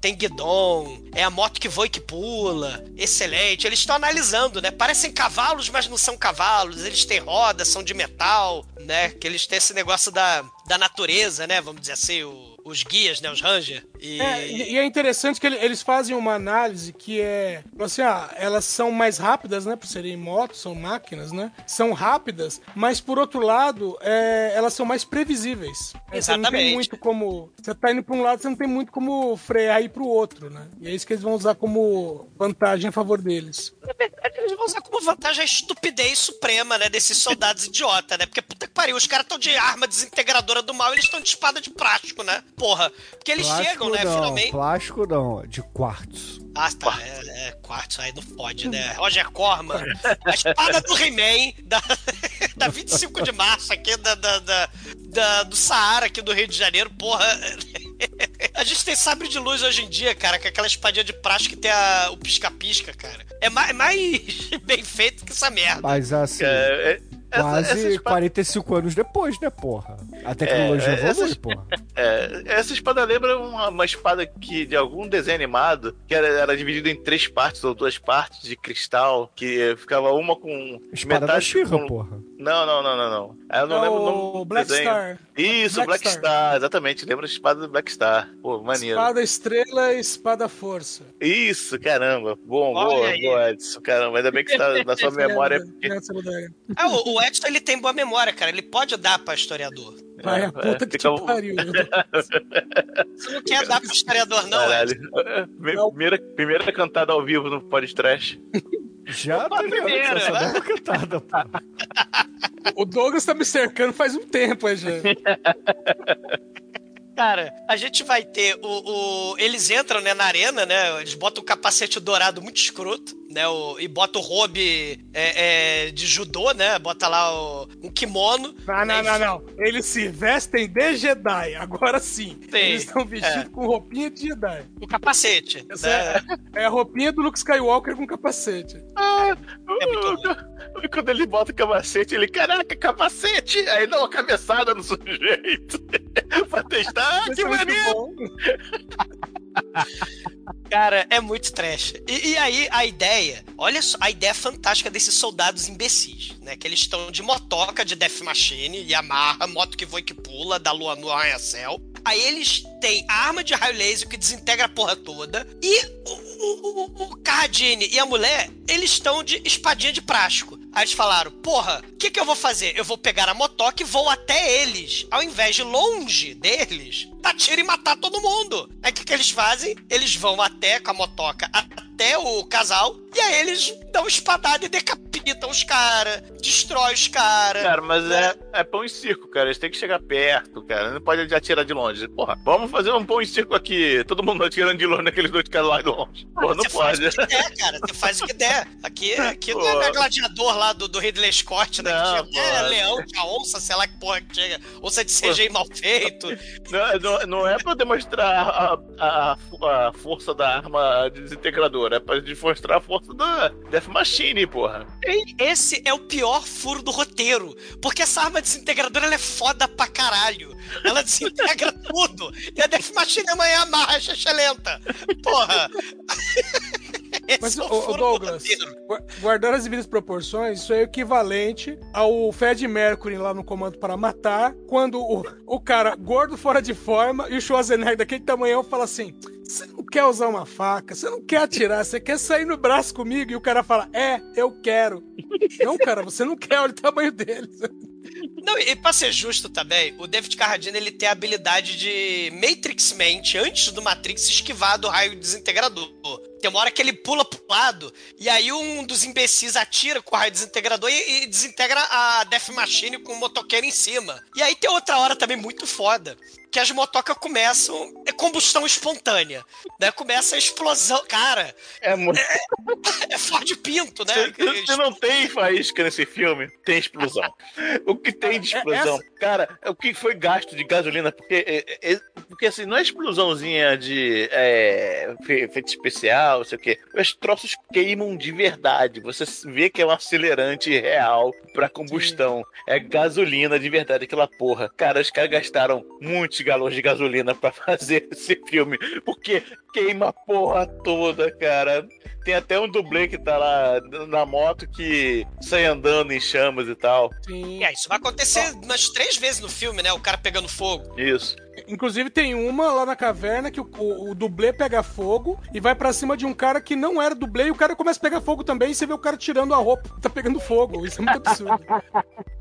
tem guidon, é a moto que voa e que pula. Excelente. Eles estão analisando, né? Parecem cavalos, mas não são cavalos. Eles têm roda, são de metal, né? Que eles têm esse negócio da, da natureza, né? Vamos dizer assim, o- os guias, né? Os ranger. E... É, e, é interessante que ele- eles fazem uma análise que é, assim, ah, elas são mais rápidas, né, por serem motos, são máquinas, né, são rápidas, mas por outro lado, é, elas são mais previsíveis. É, Você não tem Exatamente. muito como, você tá indo pra um lado, você não tem muito como frear e ir pro outro, né, e é isso que eles vão usar como vantagem a favor deles. Na verdade, eles vão usar como vantagem a estupidez suprema, né? Desses soldados idiota, né? Porque puta que pariu, os caras estão de arma desintegradora do mal e eles estão de espada de plástico, né? Porra. Porque eles chegam, né? não, Finalmente. plástico não, de quartzo. Ah, tá. É, é quartzo, aí não pode, né? Roger Corman. A espada do He-Man, da, da 25 de março aqui, da, da, da- da- do Saara aqui do Rio de Janeiro, porra. A gente tem sabre de luz hoje em dia, cara, com aquela espadinha de plástico que tem a- o pisca-pisca, cara. É mais, mais bem feito que essa merda. Mas assim, É, é, quase essa espada- 45 anos depois, né, porra? A tecnologia É, evolui, essas- porra. É, essa espada lembra uma, uma espada que de algum desenho animado que era, era dividida em três partes ou duas partes de cristal que ficava uma com Espada da metade Xirra, com- porra. Não, não, não, não, não. Eu não É lembro o nome Black desenho. Star. Isso, Black Black, Star. Star. exatamente. Lembra a espada do Black Star. Pô, maneiro. Espada estrela e espada força. Isso, caramba. Bom, Olha boa, aí. boa, Edson. Caramba, ainda bem que tá na sua memória. porque- Essa. Ah, o, o Edson, ele tem boa memória, cara. Ele pode dar pra historiador. Vai É, a puta é, que te pariu. Você não quer dar pro historiador, não, Edson? Caralho. Primeira, primeira cantada ao vivo no podcast. Já Opa, teve primeiro, essa né? dava cantada, porra. O Douglas tá me cercando faz um tempo já. Cara, a gente vai ter o, o- Eles entram, né, na arena, né? Eles botam o capacete dourado muito escroto, né? O, e bota o robe é, é, de judô, né? Bota lá o, um kimono. Não, não, não, não. Eles se vestem de Jedi, agora sim. Sim, Eles estão vestidos é. com roupinha de Jedi. O capacete. Né? é, é a roupinha do Luke Skywalker com capacete. É muito bom. Quando ele bota o capacete, ele, caraca, capacete! Aí dá uma cabeçada no sujeito. pra testar, ah, que é maneiro! Cara, é muito trash. E, e aí, a ideia, olha só, a ideia fantástica desses soldados imbecis, né? Que eles estão de motoca de Death Machine, Yamaha, moto que voa e que pula, da lua no arranha-céu. Aí eles têm a arma de raio laser que desintegra a porra toda. E o, o, o, o Carradine e a mulher, eles estão de espadinha de plástico. Aí eles falaram, porra, o que, que eu vou fazer? Eu vou pegar a motoca e vou até eles. Ao invés de longe deles, dar tiro e matar todo mundo. Aí o que, que eles fazem? Eles vão até com a motoca até o casal. E aí eles dão espadada e decapitam os caras. Destrói os caras. Cara, mas é, é pão e circo, cara. Eles têm que chegar perto, cara. Não pode atirar de longe. Porra, vamos fazer um pão e circo aqui. Todo mundo atirando de longe naqueles dois caras lá de longe. Porra, não Você faz pode. o que der, cara. Você faz o que der. Aqui, aqui não é gladiador lá do, do Ridley Scott, né? Não, que tinha até pô. leão, tinha onça, sei lá que porra que chega. Onça de CGI mal feito. Não, não, não é pra demonstrar a, a, a força da arma desintegradora. É pra demonstrar a força da Death Machine, porra. Esse é o pior furo do roteiro. Porque essa arma desintegradora ela é foda pra caralho. Ela desintegra tudo. E a Death Machine amanhã amarra chacha lenta. Porra. Mas, o ô, Douglas, guardando as devidas proporções, isso é equivalente ao Fred Mercury lá no Comando para Matar, quando o, o cara gordo fora de forma e o Schwarzenegger daquele tamanhão fala assim: Você não quer usar uma faca, você não quer atirar, você quer sair no braço comigo? E o cara fala: É, eu quero. não, cara, você não quer, olha o tamanho dele. Não, e pra ser justo também, o David Carradine ele tem a habilidade de Matrix Mente, antes do Matrix, esquivar do raio desintegrador. Tem uma hora que ele pula pro lado, e aí um dos imbecis atira com o raio desintegrador e, e desintegra a Death Machine com o motoqueiro em cima. E aí tem outra hora também muito foda, que as motocas começam. É combustão espontânea. Né? Começa a explosão. Cara, É muito. é Ford Pinto, né? Se não tem faísca nesse filme, tem explosão. O que tem de É- explosão? Cara, o que foi gasto de gasolina? Porque, é, é, porque assim, não é explosãozinha de é, fe- efeito especial, não sei o quê. Os troços queimam de verdade. Você vê que é um acelerante real pra combustão. É gasolina de verdade, aquela porra. Cara, os caras gastaram muitos galões de gasolina pra fazer esse filme. Porque queima a porra toda, cara. Tem até um dublê que tá lá na moto que sai andando em chamas e tal. Sim. É, isso vai acontecer umas três vezes no filme, né? O cara pegando fogo. Isso. Inclusive tem uma lá na caverna que o, o, o dublê pega fogo e vai pra cima de um cara que não era dublê e o cara começa a pegar fogo também e você vê o cara tirando a roupa. Tá pegando fogo. Isso é muito absurdo.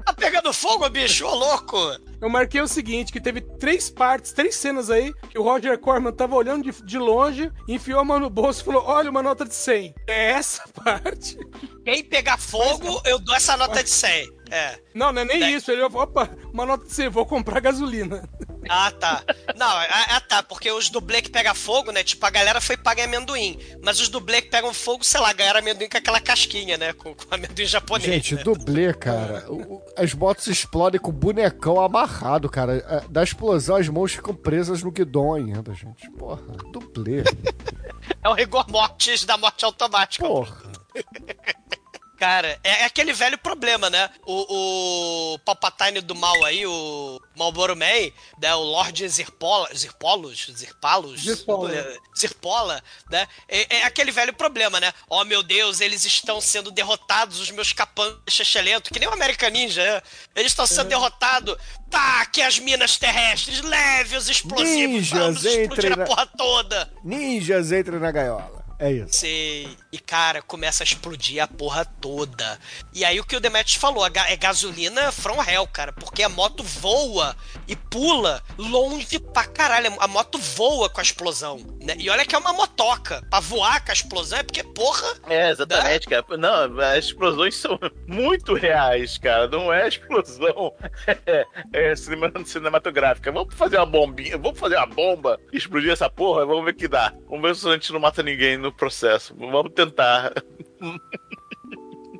Tá pegando fogo, bicho? Ô, louco! Eu marquei o seguinte, que teve três partes, três cenas aí, que o Roger Corman tava olhando de, de longe, enfiou a mão no bolso e falou, olha uma nota de 100. É essa parte? Quem pegar fogo, eu dou essa nota de 100. É. Não, não é nem isso. Ele falou, opa, uma nota de 100, vou comprar gasolina. Ah, tá. Não, ah, tá. Porque os dublê que pega fogo, né? Tipo, a galera foi paga em amendoim. Mas os dublê que pegam fogo, sei lá, ganharam amendoim com aquela casquinha, né? Com, com amendoim japonês. Gente, né? dublê, cara. O- As motos explodem com o bonecão amarrado, cara. É, Da explosão, as mãos ficam presas no guidão ainda, gente. Porra, dublê. É o rigor mortis da morte automática. Porra. Cara, é aquele velho problema, né? O, o Palpatine do mal aí, o Marlboro Man, né? o Lord Zirpola, Zirpolos, Zirpalos, Zirpola. É, Zirpola, né? É, é aquele velho problema, né? Oh, meu Deus, eles estão sendo derrotados, os meus capangas chechelento, que nem o American Ninja, né? Eles estão sendo derrotados. Taque as minas terrestres, leve os explosivos, Ninjas, vamos explodir entrem a na- porra toda. Ninjas, entrem na gaiola. É isso. Sei. E, cara, começa a explodir a porra toda. E aí o que o Demetrius falou, é gasolina from hell, cara. Porque a moto voa e pula longe pra caralho. A moto voa com a explosão. Né? E olha que é uma motoca. Pra voar com a explosão é porque, porra, É, exatamente, cara. Não, as explosões são muito reais, cara. Não é explosão é, é cinema- cinematográfica. Vamos fazer uma bombinha, vamos fazer uma bomba, explodir essa porra, vamos ver o que dá. Vamos ver se a gente não mata ninguém no processo. Vamos tentar.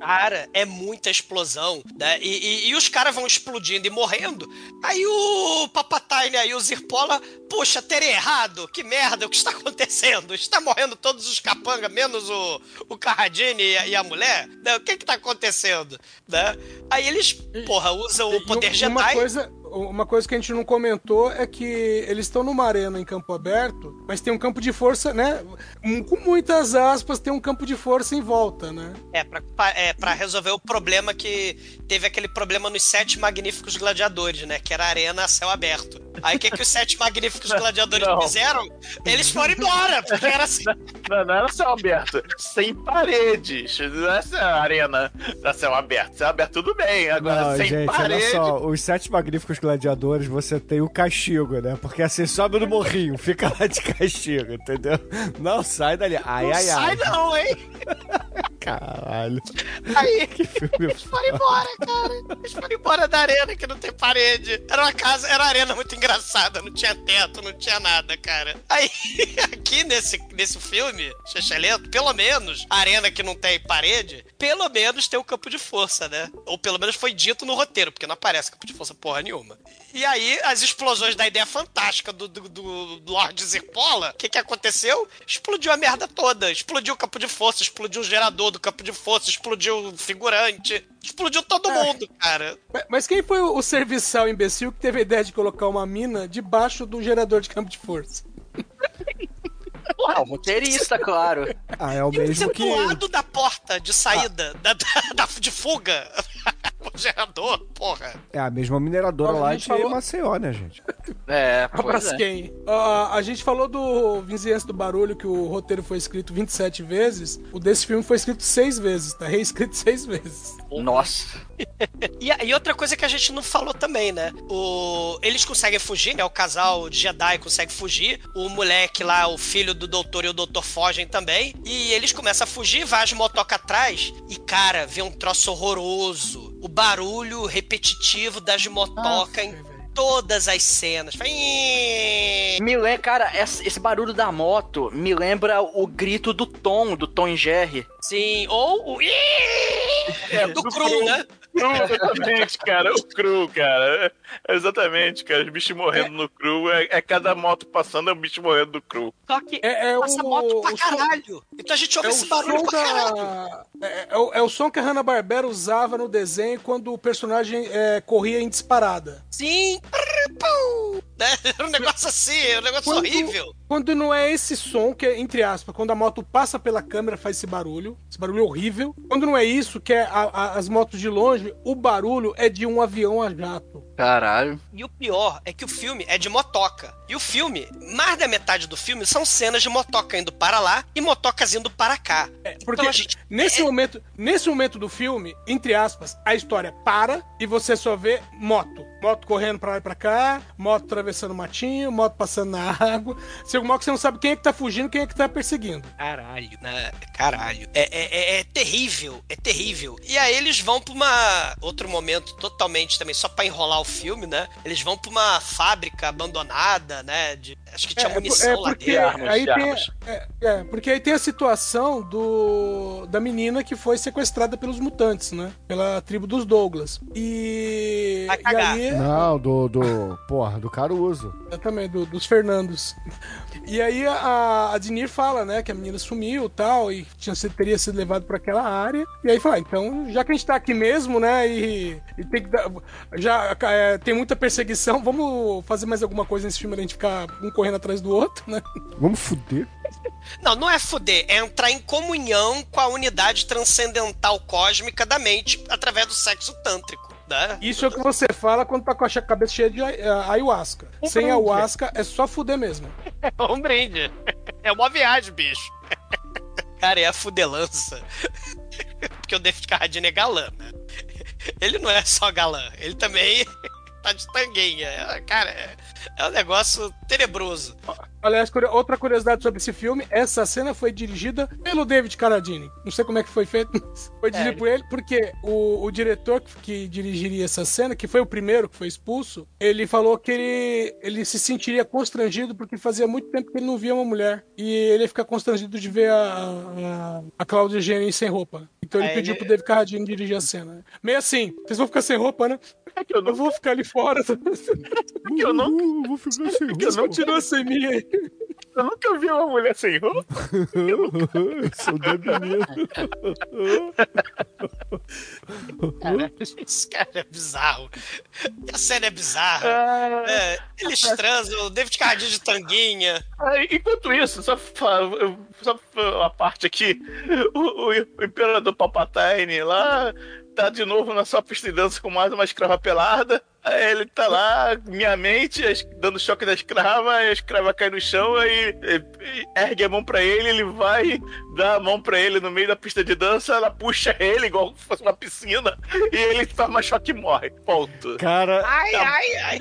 Cara, é muita explosão, né? E, e- e os caras vão explodindo e morrendo. Aí o Papatine aí, o Zirpola, puxa, terei errado. Que merda, o que está acontecendo? Está morrendo todos os capanga, menos o, o Carradine e, a- e a mulher? Né? O que que tá acontecendo? Né? Aí eles, porra, usam o E poder um- Jedi. Uma coisa, uma coisa que a gente não comentou é que eles estão numa arena em campo aberto, mas tem um campo de força, né? Com muitas aspas, tem um campo de força em volta, né? É, pra, é, pra resolver o problema que teve aquele problema nos sete magníficos gladiadores, né? Que era a arena a céu aberto. Aí o que, que os sete magníficos gladiadores Não. fizeram? Eles foram embora, porque era assim. Não, não era céu aberto, sem paredes. Não é essa arena da céu aberto. Céu aberto tudo bem, agora Não, sem gente, parede. olha só, os sete magníficos gladiadores, você tem o castigo, né? Porque assim, sobe no morrinho, fica lá de castigo, entendeu? Não sai dali. Ai, não ai, sai ai. não, hein? Caralho. Aí Que filme eles foram embora, cara. Eles foram embora da arena que não tem parede. Era uma casa, era uma arena muito engraçada, não tinha teto, não tinha nada, cara. Aí, aqui nesse, nesse filme, Chechelento, pelo menos, a arena que não tem parede, pelo menos tem o campo de força, né? Ou pelo menos foi dito no roteiro, porque não aparece campo de força porra nenhuma. E aí, as explosões da ideia fantástica do, do, do Lord Zirpola, o que que aconteceu? Explodiu a merda toda. Explodiu o campo de força, explodiu o gerador do campo de força, explodiu o figurante, explodiu todo mundo, cara. Mas- quem foi o serviçal imbecil que teve a ideia de colocar uma mina debaixo do gerador de campo de força? Ah, o roteirista, claro. Ah, é o mesmo que. do lado da porta de saída, da, da- da- de fuga. O gerador, porra. É a mesma mineradora Ó, a lá gente de falou- Maceió, né, gente? É, Pra pois é. quem? Ah, a gente falou do Vizinhança do Barulho, que o roteiro foi escrito 27 vezes. O desse filme foi escrito 6 vezes, tá reescrito 6 vezes. Nossa. E, e outra coisa que a gente não falou também, né? O, eles conseguem fugir, né? O casal Jedi consegue fugir. O moleque lá, o filho do doutor e o doutor fogem também. E eles começam a fugir, vai as motocas atrás. E, cara, vê um troço horroroso. O barulho repetitivo das motocas em todas as cenas. Me lembra, cara, esse esse barulho da moto me lembra o grito do Tom, do Tom e Jerry. Sim, ou o... É, do do cru, cru. né? Cru, exatamente, cara. O cru, cara. É, exatamente, cara. Os bichos morrendo no cru. É, é cada moto passando, é um bicho morrendo do cru. Só que É, é passa o, moto pra o som- caralho. Então a gente ouve É esse barulho pra caralho. da, é, é o, é o som que a Hanna-Barbera usava no desenho quando o personagem é, corria em disparada. Sim. Né? Era um negócio assim, um negócio Quando- horrível. Quando não é esse som, que é, entre aspas, quando a moto passa pela câmera faz esse barulho, esse barulho horrível. Quando não é isso, que é a- a- as motos de longe, o barulho é de um avião a jato. Caralho. E o pior é que o filme é de motoca. E o filme, mais da metade do filme, são cenas de motoca indo para lá e motocas indo para cá. Porque então a gente. nesse, é- momento, nesse momento do filme, entre aspas, a história para e você só vê moto. Moto correndo pra lá e pra cá, moto atravessando o matinho, moto passando na água. Hora que você não sabe quem é que tá fugindo, quem é que tá perseguindo. Caralho, né? Caralho. É, é, é- é terrível, é terrível. E aí eles vão pra uma. Outro momento totalmente também, só pra enrolar o filme, né? Eles vão pra uma fábrica abandonada, né? De, acho que tinha É, munição é lá porque dentro. armas, aí de tem, armas. é, é, porque aí tem a situação do da menina que foi sequestrada pelos mutantes, né? Pela tribo dos Douglas. E, Vai e aí Não, do. do porra, do Caruso. Exatamente, do- dos Fernandos. E aí a, a Dinir fala, né, que a menina sumiu e tal, e tinha, teria sido levado pra aquela área. E aí fala, ah, então, já que a gente tá aqui mesmo, né, e, e tem que dar, já é, tem muita perseguição, vamos fazer mais alguma coisa nesse filme, a gente ficar um correndo atrás do outro, né? Vamos fuder. Não, não é fuder, é entrar em comunhão com a unidade transcendental cósmica da mente através do sexo tântrico, né? Isso é o que você fala quando tá com a cabeça cheia de a- ayahuasca. Sem ayahuasca é só fuder mesmo. É um brinde. É uma viagem, bicho. cara é a fudelança. Porque o David Carradine é galã, né? Ele não é só galã, ele também tá de tanguinha. É, Cara, é, é um negócio tenebroso. Aliás, outra curiosidade sobre esse filme, essa cena foi dirigida pelo David Carradine. Não sei como é que foi feito, mas foi dirigido por ele, porque o, o diretor que, que dirigiria essa cena, que foi o primeiro que foi expulso, ele falou que ele, ele se sentiria constrangido porque fazia muito tempo que ele não via uma mulher. E ele ia ficar constrangido de ver a, a, a Cláudia Jennings sem roupa. Então ele Aí pediu ele- pro David Carradine dirigir a cena. Meio assim, vocês vão ficar sem roupa, né? É que eu Eu não, vou ficar ali fora. que eu não, Uh, vou ficar sem que eu não, Continua sem mim aí. eu nunca vi uma mulher sem roupa. Sou da menina. Cara, esse cara é bizarro. A cena é bizarra. Ah, É, eles transam, o David Carradine de tanguinha. ah, enquanto isso, só, só uma parte aqui, o, o- o imperador Palpatine lá tá de novo na sua pista de dança com mais uma escrava pelada. Aí ele tá lá, minha mente, dando choque da escrava, a escrava cai no chão, aí ergue a mão pra ele, ele vai dar a mão pra ele no meio da pista de dança, ela puxa ele igual se fosse uma piscina, e ele toma choque e morre. Ponto. Cara, Ai, ai, ai.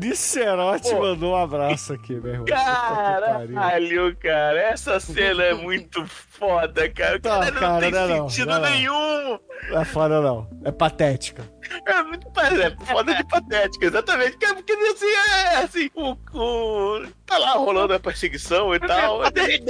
Nicerote mandou um abraço aqui, meu irmão. Caralho, cara, essa cena é muito foda, cara. Tá, Cara, não cara, tem não é não, sentido não é não. nenhum. Não é foda, não. É patética. É muito é, foda de patética, exatamente. Porque assim, é assim, o, o- tá lá rolando a perseguição e tal. De, de,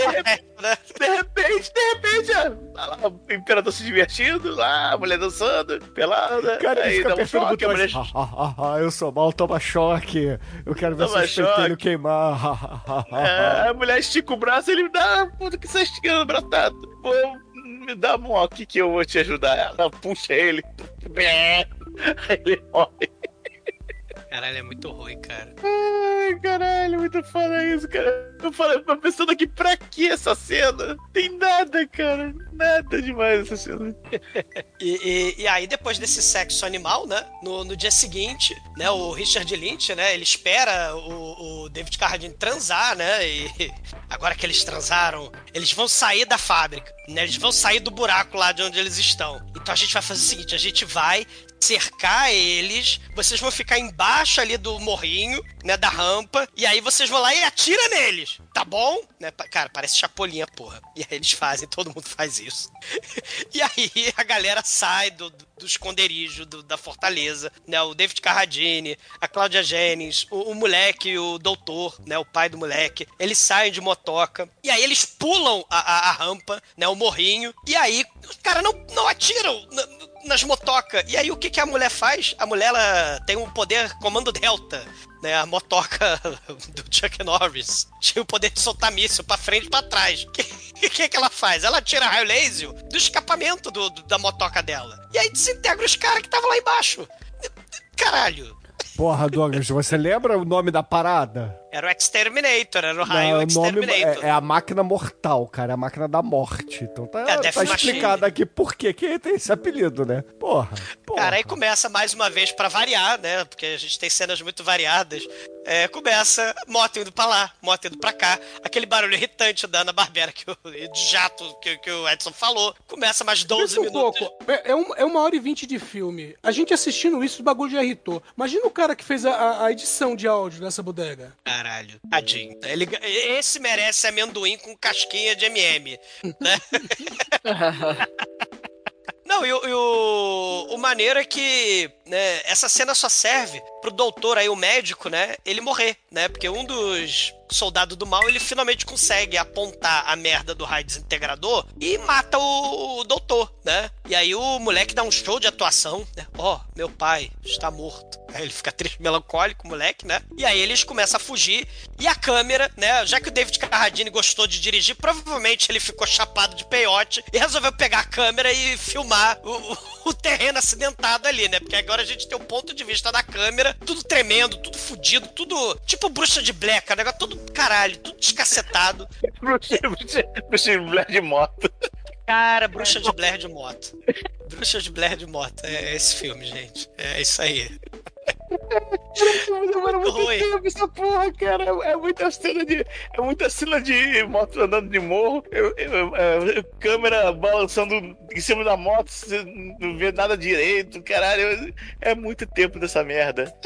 de repente, de repente, é, tá lá o imperador se divertindo, lá, a mulher dançando, pelada. Cara, aí dá um choque, a mulher. "Ah, ah, ah, eu sou mal, toma choque. Eu quero ver Toma pentelhos choque." queimar. É, a mulher estica o braço e ele dá, "Ah, puta que você esticando o braço, tá? Pô, me dá mão aqui que eu vou te ajudar. Ela puxa ele. Aí ele morre. Caralho, é muito ruim, cara. Ai, caralho, muito foda isso, cara. Eu falei, tô pensando aqui, pra que essa cena? Tem nada, cara. Nada demais essa cena. E, e- e aí, depois desse sexo animal, né? No, no dia seguinte, né? O Richard Lynch, né? Ele espera o, o David Carradine transar, né? E agora que eles transaram, eles vão sair da fábrica, né? Eles vão sair do buraco lá de onde eles estão. Então a gente vai fazer o seguinte: a gente vai cercar eles, vocês vão ficar embaixo ali do morrinho, né, da rampa, e aí vocês vão lá e atira neles, tá bom? Né, cara, parece chapolinha, porra. E aí eles fazem, todo mundo faz isso. e aí a galera sai do, do, esconderijo do- da fortaleza, né, o David Carradine, a Cláudia Jennings, o, o moleque, o doutor, né, o pai do moleque, eles saem de motoca, e aí eles pulam a, a- a rampa, né, o morrinho, e aí, cara, não, não atiram na- nas motoca. E aí o que, que a mulher faz? A mulher ela tem um poder comando delta. Né, a motoca do Chuck Norris tinha o poder de soltar míssil pra frente e pra trás. O que, que, que ela faz? Ela tira raio laser do escapamento do, do- da motoca dela. E aí desintegra os caras que estavam lá embaixo. Caralho. Porra, Douglas, você lembra o nome da parada? Era o Exterminator, era o raio Não, nome Exterminator. é, é a máquina mortal, cara. É a máquina da morte. Então tá, É tá explicado aqui por que que tem esse apelido, né? Porra. porra. Cara, aí começa mais uma vez pra variar, né? Porque a gente tem cenas muito variadas. É, começa moto indo pra lá, moto indo pra cá. Aquele barulho irritante da Ana Barbera que o, de jato que, que o Edson falou. Começa mais 12 Pensa um minutos. pouco. É, é, um- é uma hora e vinte de filme. A gente assistindo isso, o bagulho já irritou. Imagina o cara que fez a, a- a edição de áudio dessa bodega. Caralho, tadinho. Ele, esse merece amendoim com casquinha de MM, né? Não, e, o- e o, o maneiro é que né, essa cena só serve pro doutor aí, o médico, né? Ele morrer, né? Porque um dos soldados do mal, ele finalmente consegue apontar a merda do raio desintegrador e mata o, o doutor, né? E aí o moleque dá um show de atuação, né? Ó, meu pai está morto. Ele fica triste, melancólico, moleque, né? E aí eles começam a fugir. E a câmera, né? Já que o David Carradine gostou de dirigir, provavelmente ele ficou chapado de peiote e resolveu pegar a câmera e filmar o, o- o terreno acidentado ali, né? Porque agora a gente tem o ponto de vista da câmera, tudo tremendo, tudo fudido, tudo tipo bruxa de Black, o negócio todo caralho, tudo descacetado. Bruxa, bruxa, bruxa de mulher de moto. Cara, bruxa de Blair de moto. Bruxa de Blair de moto. É esse filme, gente. É isso aí. Demora muito ruim. tempo essa porra, cara. É muita cena de. É muita cena de moto andando de morro. eu- eu- é, câmera balançando em cima da moto, você não vê nada direito, caralho. É muito tempo dessa merda.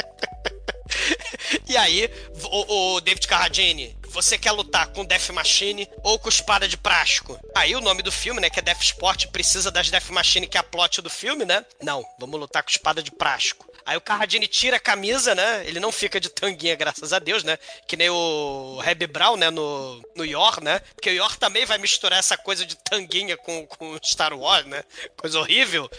E aí, o, o David Carradine, você quer lutar com Death Machine ou com espada de plástico? Aí o nome do filme, né, que é Death Sport, precisa das Death Machine, que é a plot do filme, né? Não, vamos lutar com espada de plástico. Aí o Carradine tira a camisa, né? Ele não fica de tanguinha, graças a Deus, né? Que nem o Reb Brown, né? No, no Yor, né? Porque o Yor também vai misturar essa coisa de tanguinha com, com Star Wars, né? Coisa horrível.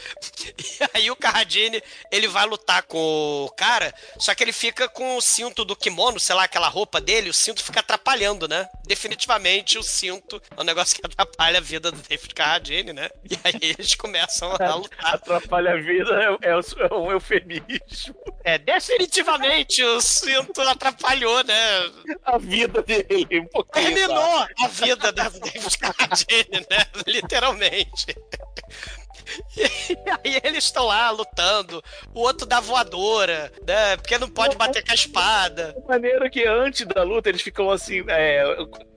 E aí o Carradine, ele vai lutar com o cara, só que ele fica com o cinto do kimono, sei lá, aquela roupa dele, o cinto fica atrapalhando, né? Definitivamente o cinto é um negócio que atrapalha a vida do David Carradine, né? E aí eles começam a lutar. Atrapalha a vida é, é o- é um eufemismo. É, definitivamente o cinto atrapalhou, né? A vida dele, um pouquinho. Terminou a vida da David Carradine, né? Literalmente. E aí eles estão lá lutando, o outro dá voadora, né? Porque não pode bater com a espada. De maneira que antes da luta eles ficam assim, é,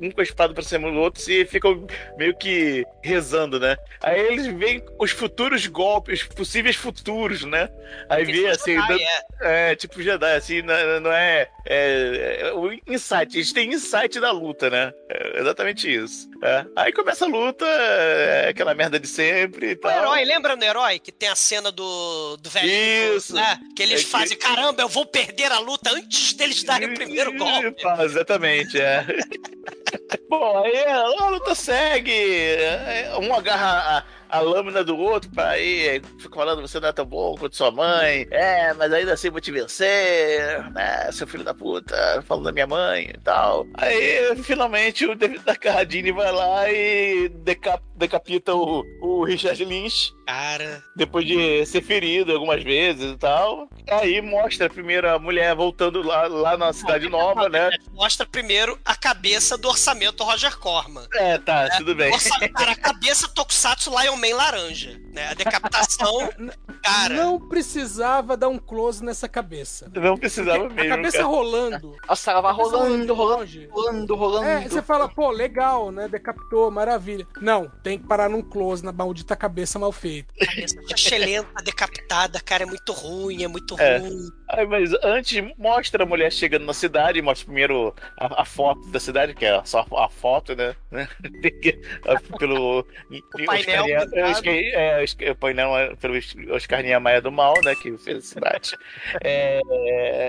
um com a espada pra cima do outro e ficam meio que rezando, né? Aí eles veem os futuros golpes, os possíveis futuros, né? Aí vê assim, dan- é. é, tipo Jedi, assim, não, não é, é, é o insight, eles têm insight da luta, né? É exatamente isso. É. Aí começa a luta, é aquela merda de sempre e O tal. herói, lembra no herói que tem a cena do, do velho? Isso. Né? Que eles É que- fazem, caramba, eu vou perder a luta antes deles darem o primeiro golpe. Exatamente, é. Bom, aí a luta segue. é, Um agarra a, a lâmina do outro pra aí, fica falando, você não é tão bom quanto sua mãe. É, mas ainda assim vou te vencer, né? Seu filho da puta, falando da minha mãe e tal. Aí, finalmente, o David da Carradine vai lá e deca- decapita o, o Richard Lynch Cara, depois de ser ferido algumas vezes e tal. Aí mostra primeiro a mulher voltando lá, lá na Cidade Nova, né? mostra primeiro a cabeça do orçamento Roger Corman. É, tá, tudo bem. Cara, a cabeça Tokusatsu Lion Man laranja, né? A decapitação, cara. Não precisava dar um close nessa cabeça. Não precisava A mesmo. cabeça cara. rolando. Nossa, ela vai a rolando, rolando, longe. rolando, rolando. É, você fala, pô, legal, né? Decapitou, maravilha. Não, tem que parar num close na maldita cabeça mal feita. Cabeça xelenta, decapitada, cara, é muito ruim, é muito É. ruim. Ai, mas antes mostra a mulher chegando na cidade, mostra primeiro a, a foto da cidade, que é só a foto, né? né? A- pelo O painel Oscar- é, Oscar- o painel é pelo Oscar Niemeyer do mal, né? Que fez a cidade. É,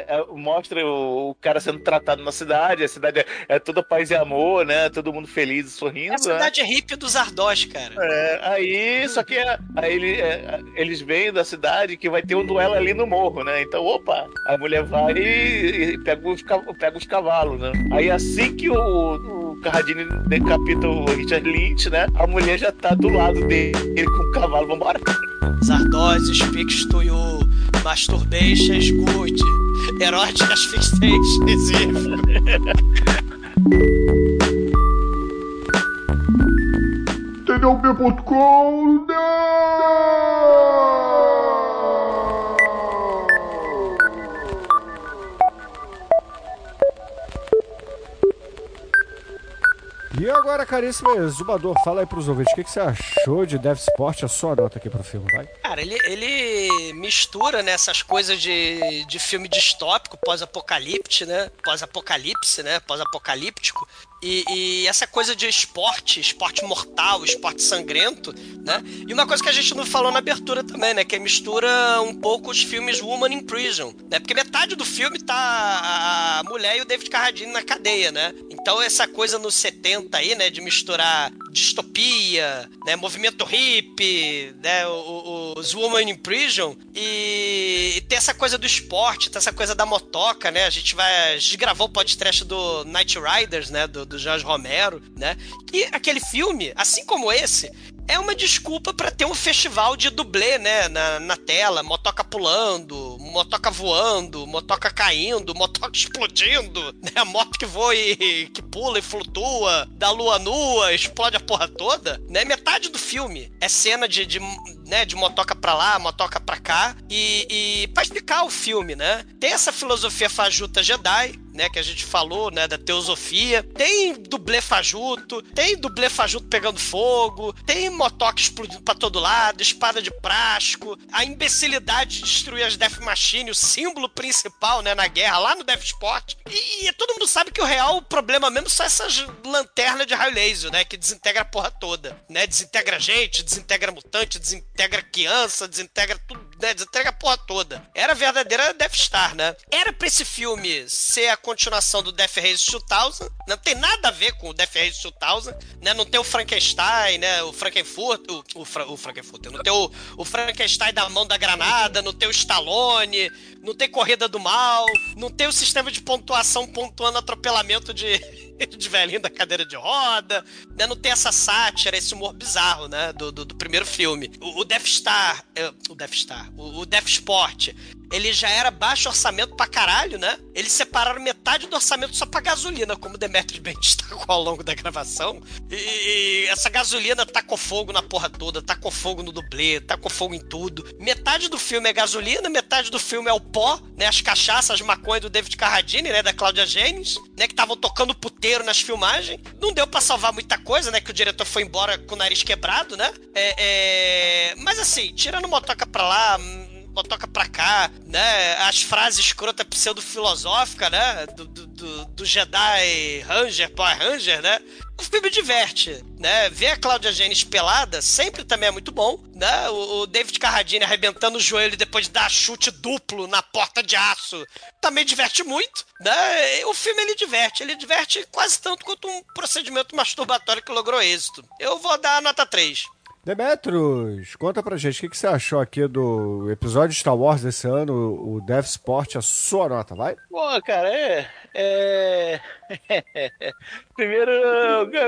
é, mostra o, o cara sendo tratado na cidade, a cidade é, é toda paz e amor, né? Todo mundo feliz e sorrindo. É a né? cidade hippie dos Ardós, cara. É, aí, só que é, aí ele, é, eles veem da cidade que vai ter um duelo ali no morro, né? Então, opa, a mulher vai e, e pega, os, pega os cavalos, né? Aí assim que o, o Carradine decapita o Richard Lynch, né? A mulher já tá do lado dele com o cavalo, vambora. Zardose speaks to you. Masturbation is good. Erotic asphyxiation E agora, caríssimo exumador, fala aí pros ouvintes, o que, que você achou de Dev Sport? A sua nota aqui pro filme, vai? Cara, ele, ele mistura né, essas coisas de, de filme distópico, pós-apocalipse, né? Pós-apocalipse, né? Pós-apocalíptico. E, e essa coisa de esporte, esporte mortal, esporte sangrento, né? E uma coisa que a gente não falou na abertura também, né? Que mistura um pouco os filmes Woman in Prison, né? Porque metade do filme tá a mulher e o David Carradine na cadeia, né? Então essa coisa nos 70 aí, né? De misturar distopia, né? Movimento hippie, né? os Woman in Prison e, e tem essa coisa do esporte, tem essa coisa da motoca, né? A gente vai... A gente gravou o podcast do Night Riders, né? Do, do Jorge Romero, né? E aquele filme, assim como esse, é uma desculpa pra ter um festival de dublê, né? Na, na tela, motoca pulando, motoca voando, motoca caindo, motoca explodindo, né? Moto que voa e que pula e flutua, da lua nua, explode a porra toda, né? Metade do filme é cena de, de né, de motoca pra lá, motoca pra cá, e, e pra explicar o filme, né? Tem essa filosofia fajuta Jedi, né, que a gente falou, né, da teosofia. Tem dublê fajuto, tem dublê fajuto pegando fogo, tem motoca explodindo pra todo lado, espada de prástico, a imbecilidade de destruir as Death Machine, o símbolo principal, né, na guerra, lá no Death Sport. E, e todo mundo sabe que o real problema mesmo são essas lanternas de raio laser, né, que desintegra a porra toda, né, desintegra gente, desintegra mutante, desintegra criança, desintegra tudo, né, desintegra a porra toda. Era a verdadeira Death Star, né? Era pra esse filme ser a continuação do Death Race 2000, não tem nada a ver com o Death Race 2000, né? Não tem o Frankenstein, né? O Frankenfurt, o, o, Fra, o Frankenfurt, não tem o, o Frankenstein da mão da granada, não tem o Stallone, não tem Corrida do Mal, não tem o sistema de pontuação pontuando atropelamento de, de velhinho da cadeira de roda, né? Não tem essa sátira, esse humor bizarro, né? Do, do, do primeiro filme. O, o Death Star, é, o Death Star, o, o Death Sport, ele já era baixo orçamento pra caralho, né? Eles separaram metade do orçamento só pra gasolina, como o Demetrius bem destacou ao longo da gravação. E, e, essa gasolina tacou fogo na porra toda, tacou fogo no dublê, tacou fogo em tudo. Metade do filme é gasolina, metade do filme é o pó, né? As cachaças, as maconhas do David Carradine, né? Da Claudia Jennings, né? Que estavam tocando puteiro nas filmagens. Não deu para salvar muita coisa, né? Que o diretor foi embora com o nariz quebrado, né? É, é... Mas assim, tirando motoca pra lá motoca pra cá, né? As frases escrota pseudo-filosófica, né? Do, do, do, Jedi Ranger, Power Ranger, né? O filme diverte, né? Ver a Claudia Jennings pelada sempre também é muito bom, né? O, o David Carradine arrebentando o joelho depois de dar chute duplo na porta de aço também diverte muito, né? O filme ele diverte, ele diverte quase tanto quanto um procedimento masturbatório que logrou êxito. Eu vou dar a nota 3. Demetrius, conta pra gente o que, que, você achou aqui do episódio de Star Wars desse ano, o Death Sport, a sua nota, vai? Pô, cara, é. é... Primeiro,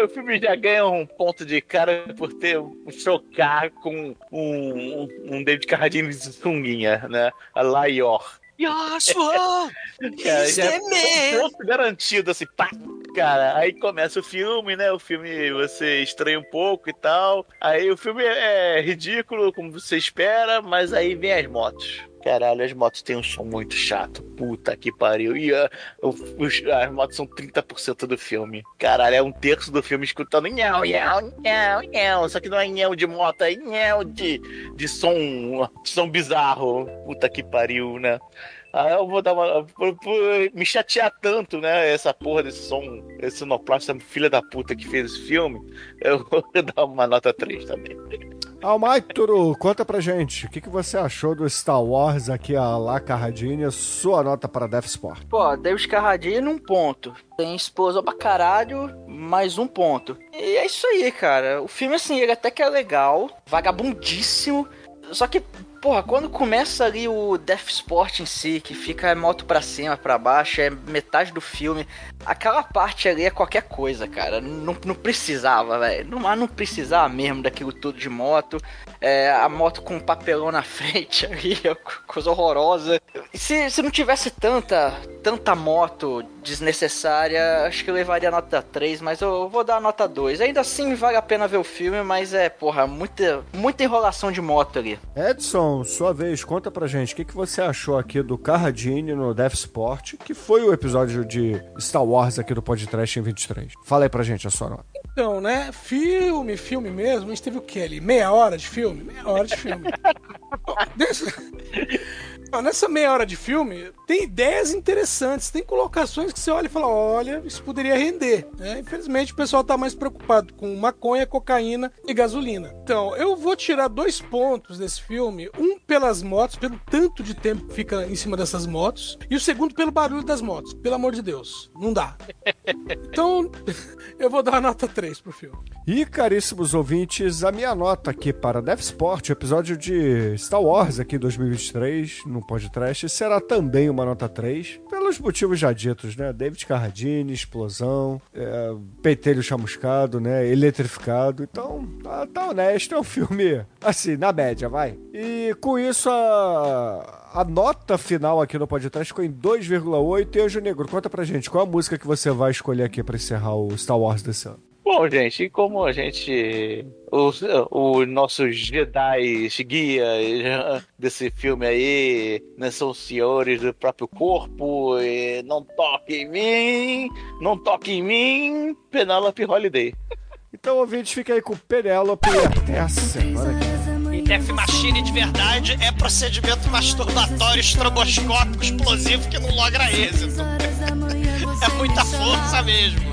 o filme já ganha um ponto de cara por ter um chocar com um, um David Carradine de sunguinha, né? A Laior. Joshua! cara, já é um ponto garantido, assim, pá, cara. Aí começa o filme, né? O filme você estranha um pouco e tal. Aí o filme é, é ridículo, como você espera, mas aí vem as motos. Caralho, as motos têm um som muito chato. Puta que pariu. E uh, os, as motos são 30% do filme. Caralho, é um terço do filme escutando nhau, nhau, nhau, nhau. Só que não é nhau de moto, é nhau de, de som, de som bizarro. Puta que pariu, né? Ah, eu vou dar uma. Me chatear tanto, né? Essa porra desse som, esse sonoplasta filha da puta que fez esse filme, eu vou dar uma nota 3 também. Almaituru, conta pra gente, o que, que você achou do Star Wars aqui, a La Carradine, sua nota para Death Sport? Pô, David Carradine, um ponto. Tem explosão pra caralho, mais um ponto. E é isso aí, cara. O filme, assim, ele até que é legal, vagabundíssimo, só que Porra, quando começa ali o Death Sport em si, que fica moto pra cima, pra baixo, é metade do filme. Aquela parte ali é qualquer coisa, cara. Não, não precisava, velho. Não, não precisava mesmo daquilo tudo de moto. É, a moto com papelão na frente ali, é coisa horrorosa. Se, se não tivesse tanta, tanta moto desnecessária, acho que levaria nota 3, mas eu vou dar nota 2. Ainda assim, vale a pena ver o filme, mas é, porra, muita, muita enrolação de moto ali. Edson, sua vez, conta pra gente, o que, que você achou aqui do Carradine no Death Sport, que foi o episódio de Star Wars aqui do Podcast em 23. Fala aí pra gente a sua nota. Então, né, filme, filme mesmo, a gente teve o que ali? Meia hora de filme? Meia hora de filme. Nessa meia hora de filme, tem ideias interessantes, tem colocações que você olha e fala: olha, isso poderia render. Né? Infelizmente, o pessoal está mais preocupado com maconha, cocaína e gasolina. Então, eu vou tirar dois pontos desse filme: um pelas motos, pelo tanto de tempo que fica em cima dessas motos, e o segundo pelo barulho das motos. Pelo amor de Deus, não dá. Então, eu vou dar a nota 3 pro filme. E, caríssimos ouvintes, a minha nota aqui para Death Sport, episódio de Star Wars aqui 2023 no podcast será também uma nota 3, pelos motivos já ditos, né? David Carradine, explosão, é, peitelho chamuscado, né? Eletrificado. Então, tá, tá honesto, é um filme, assim, na média, vai. E com isso, a a nota final aqui no podcast ficou em 2,8. E hoje, Negro, conta pra gente, qual a música que você vai escolher aqui pra encerrar o Star Wars desse ano? Bom, gente, e como a gente. Os, os nossos Jedi guia desse filme aí né, são senhores do próprio corpo, e não toque em mim, não toque em mim, Penelope Holiday. Então, ouvintes, fica aí com Penélope e até a semana que. E Death Machine de verdade é procedimento masturbatório estroboscópico explosivo que não logra êxito. É muita força mesmo.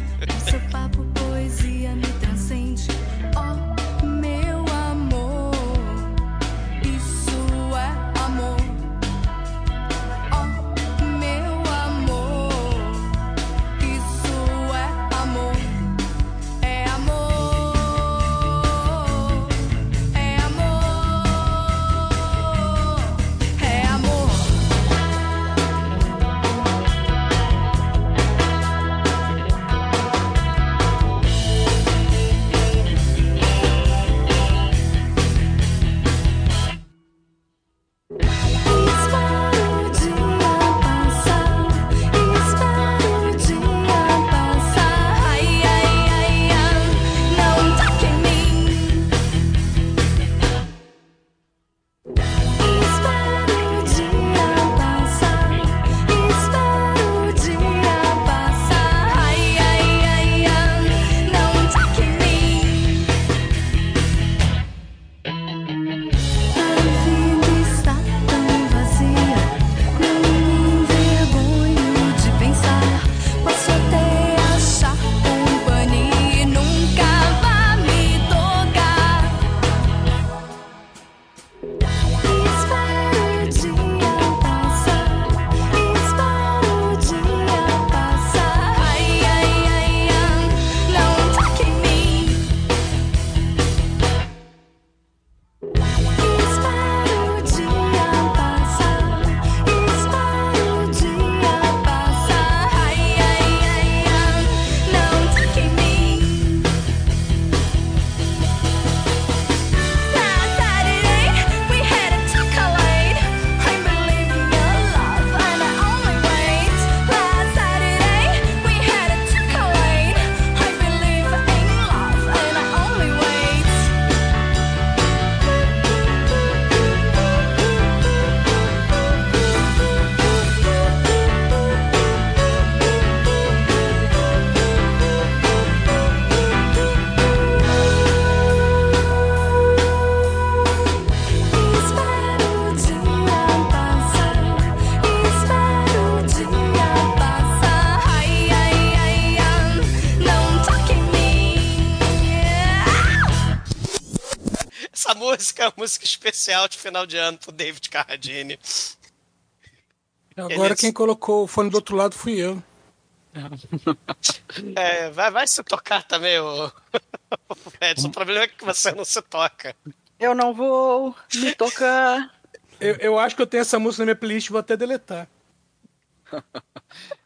Especial de final de ano pro David Carradine. Agora Ele- quem colocou o fone do outro lado fui eu. É, vai, vai se tocar também, o Edson. O problema é que você não se toca. Eu não vou me tocar. eu. Eu acho que eu tenho essa música na minha playlist, vou até deletar.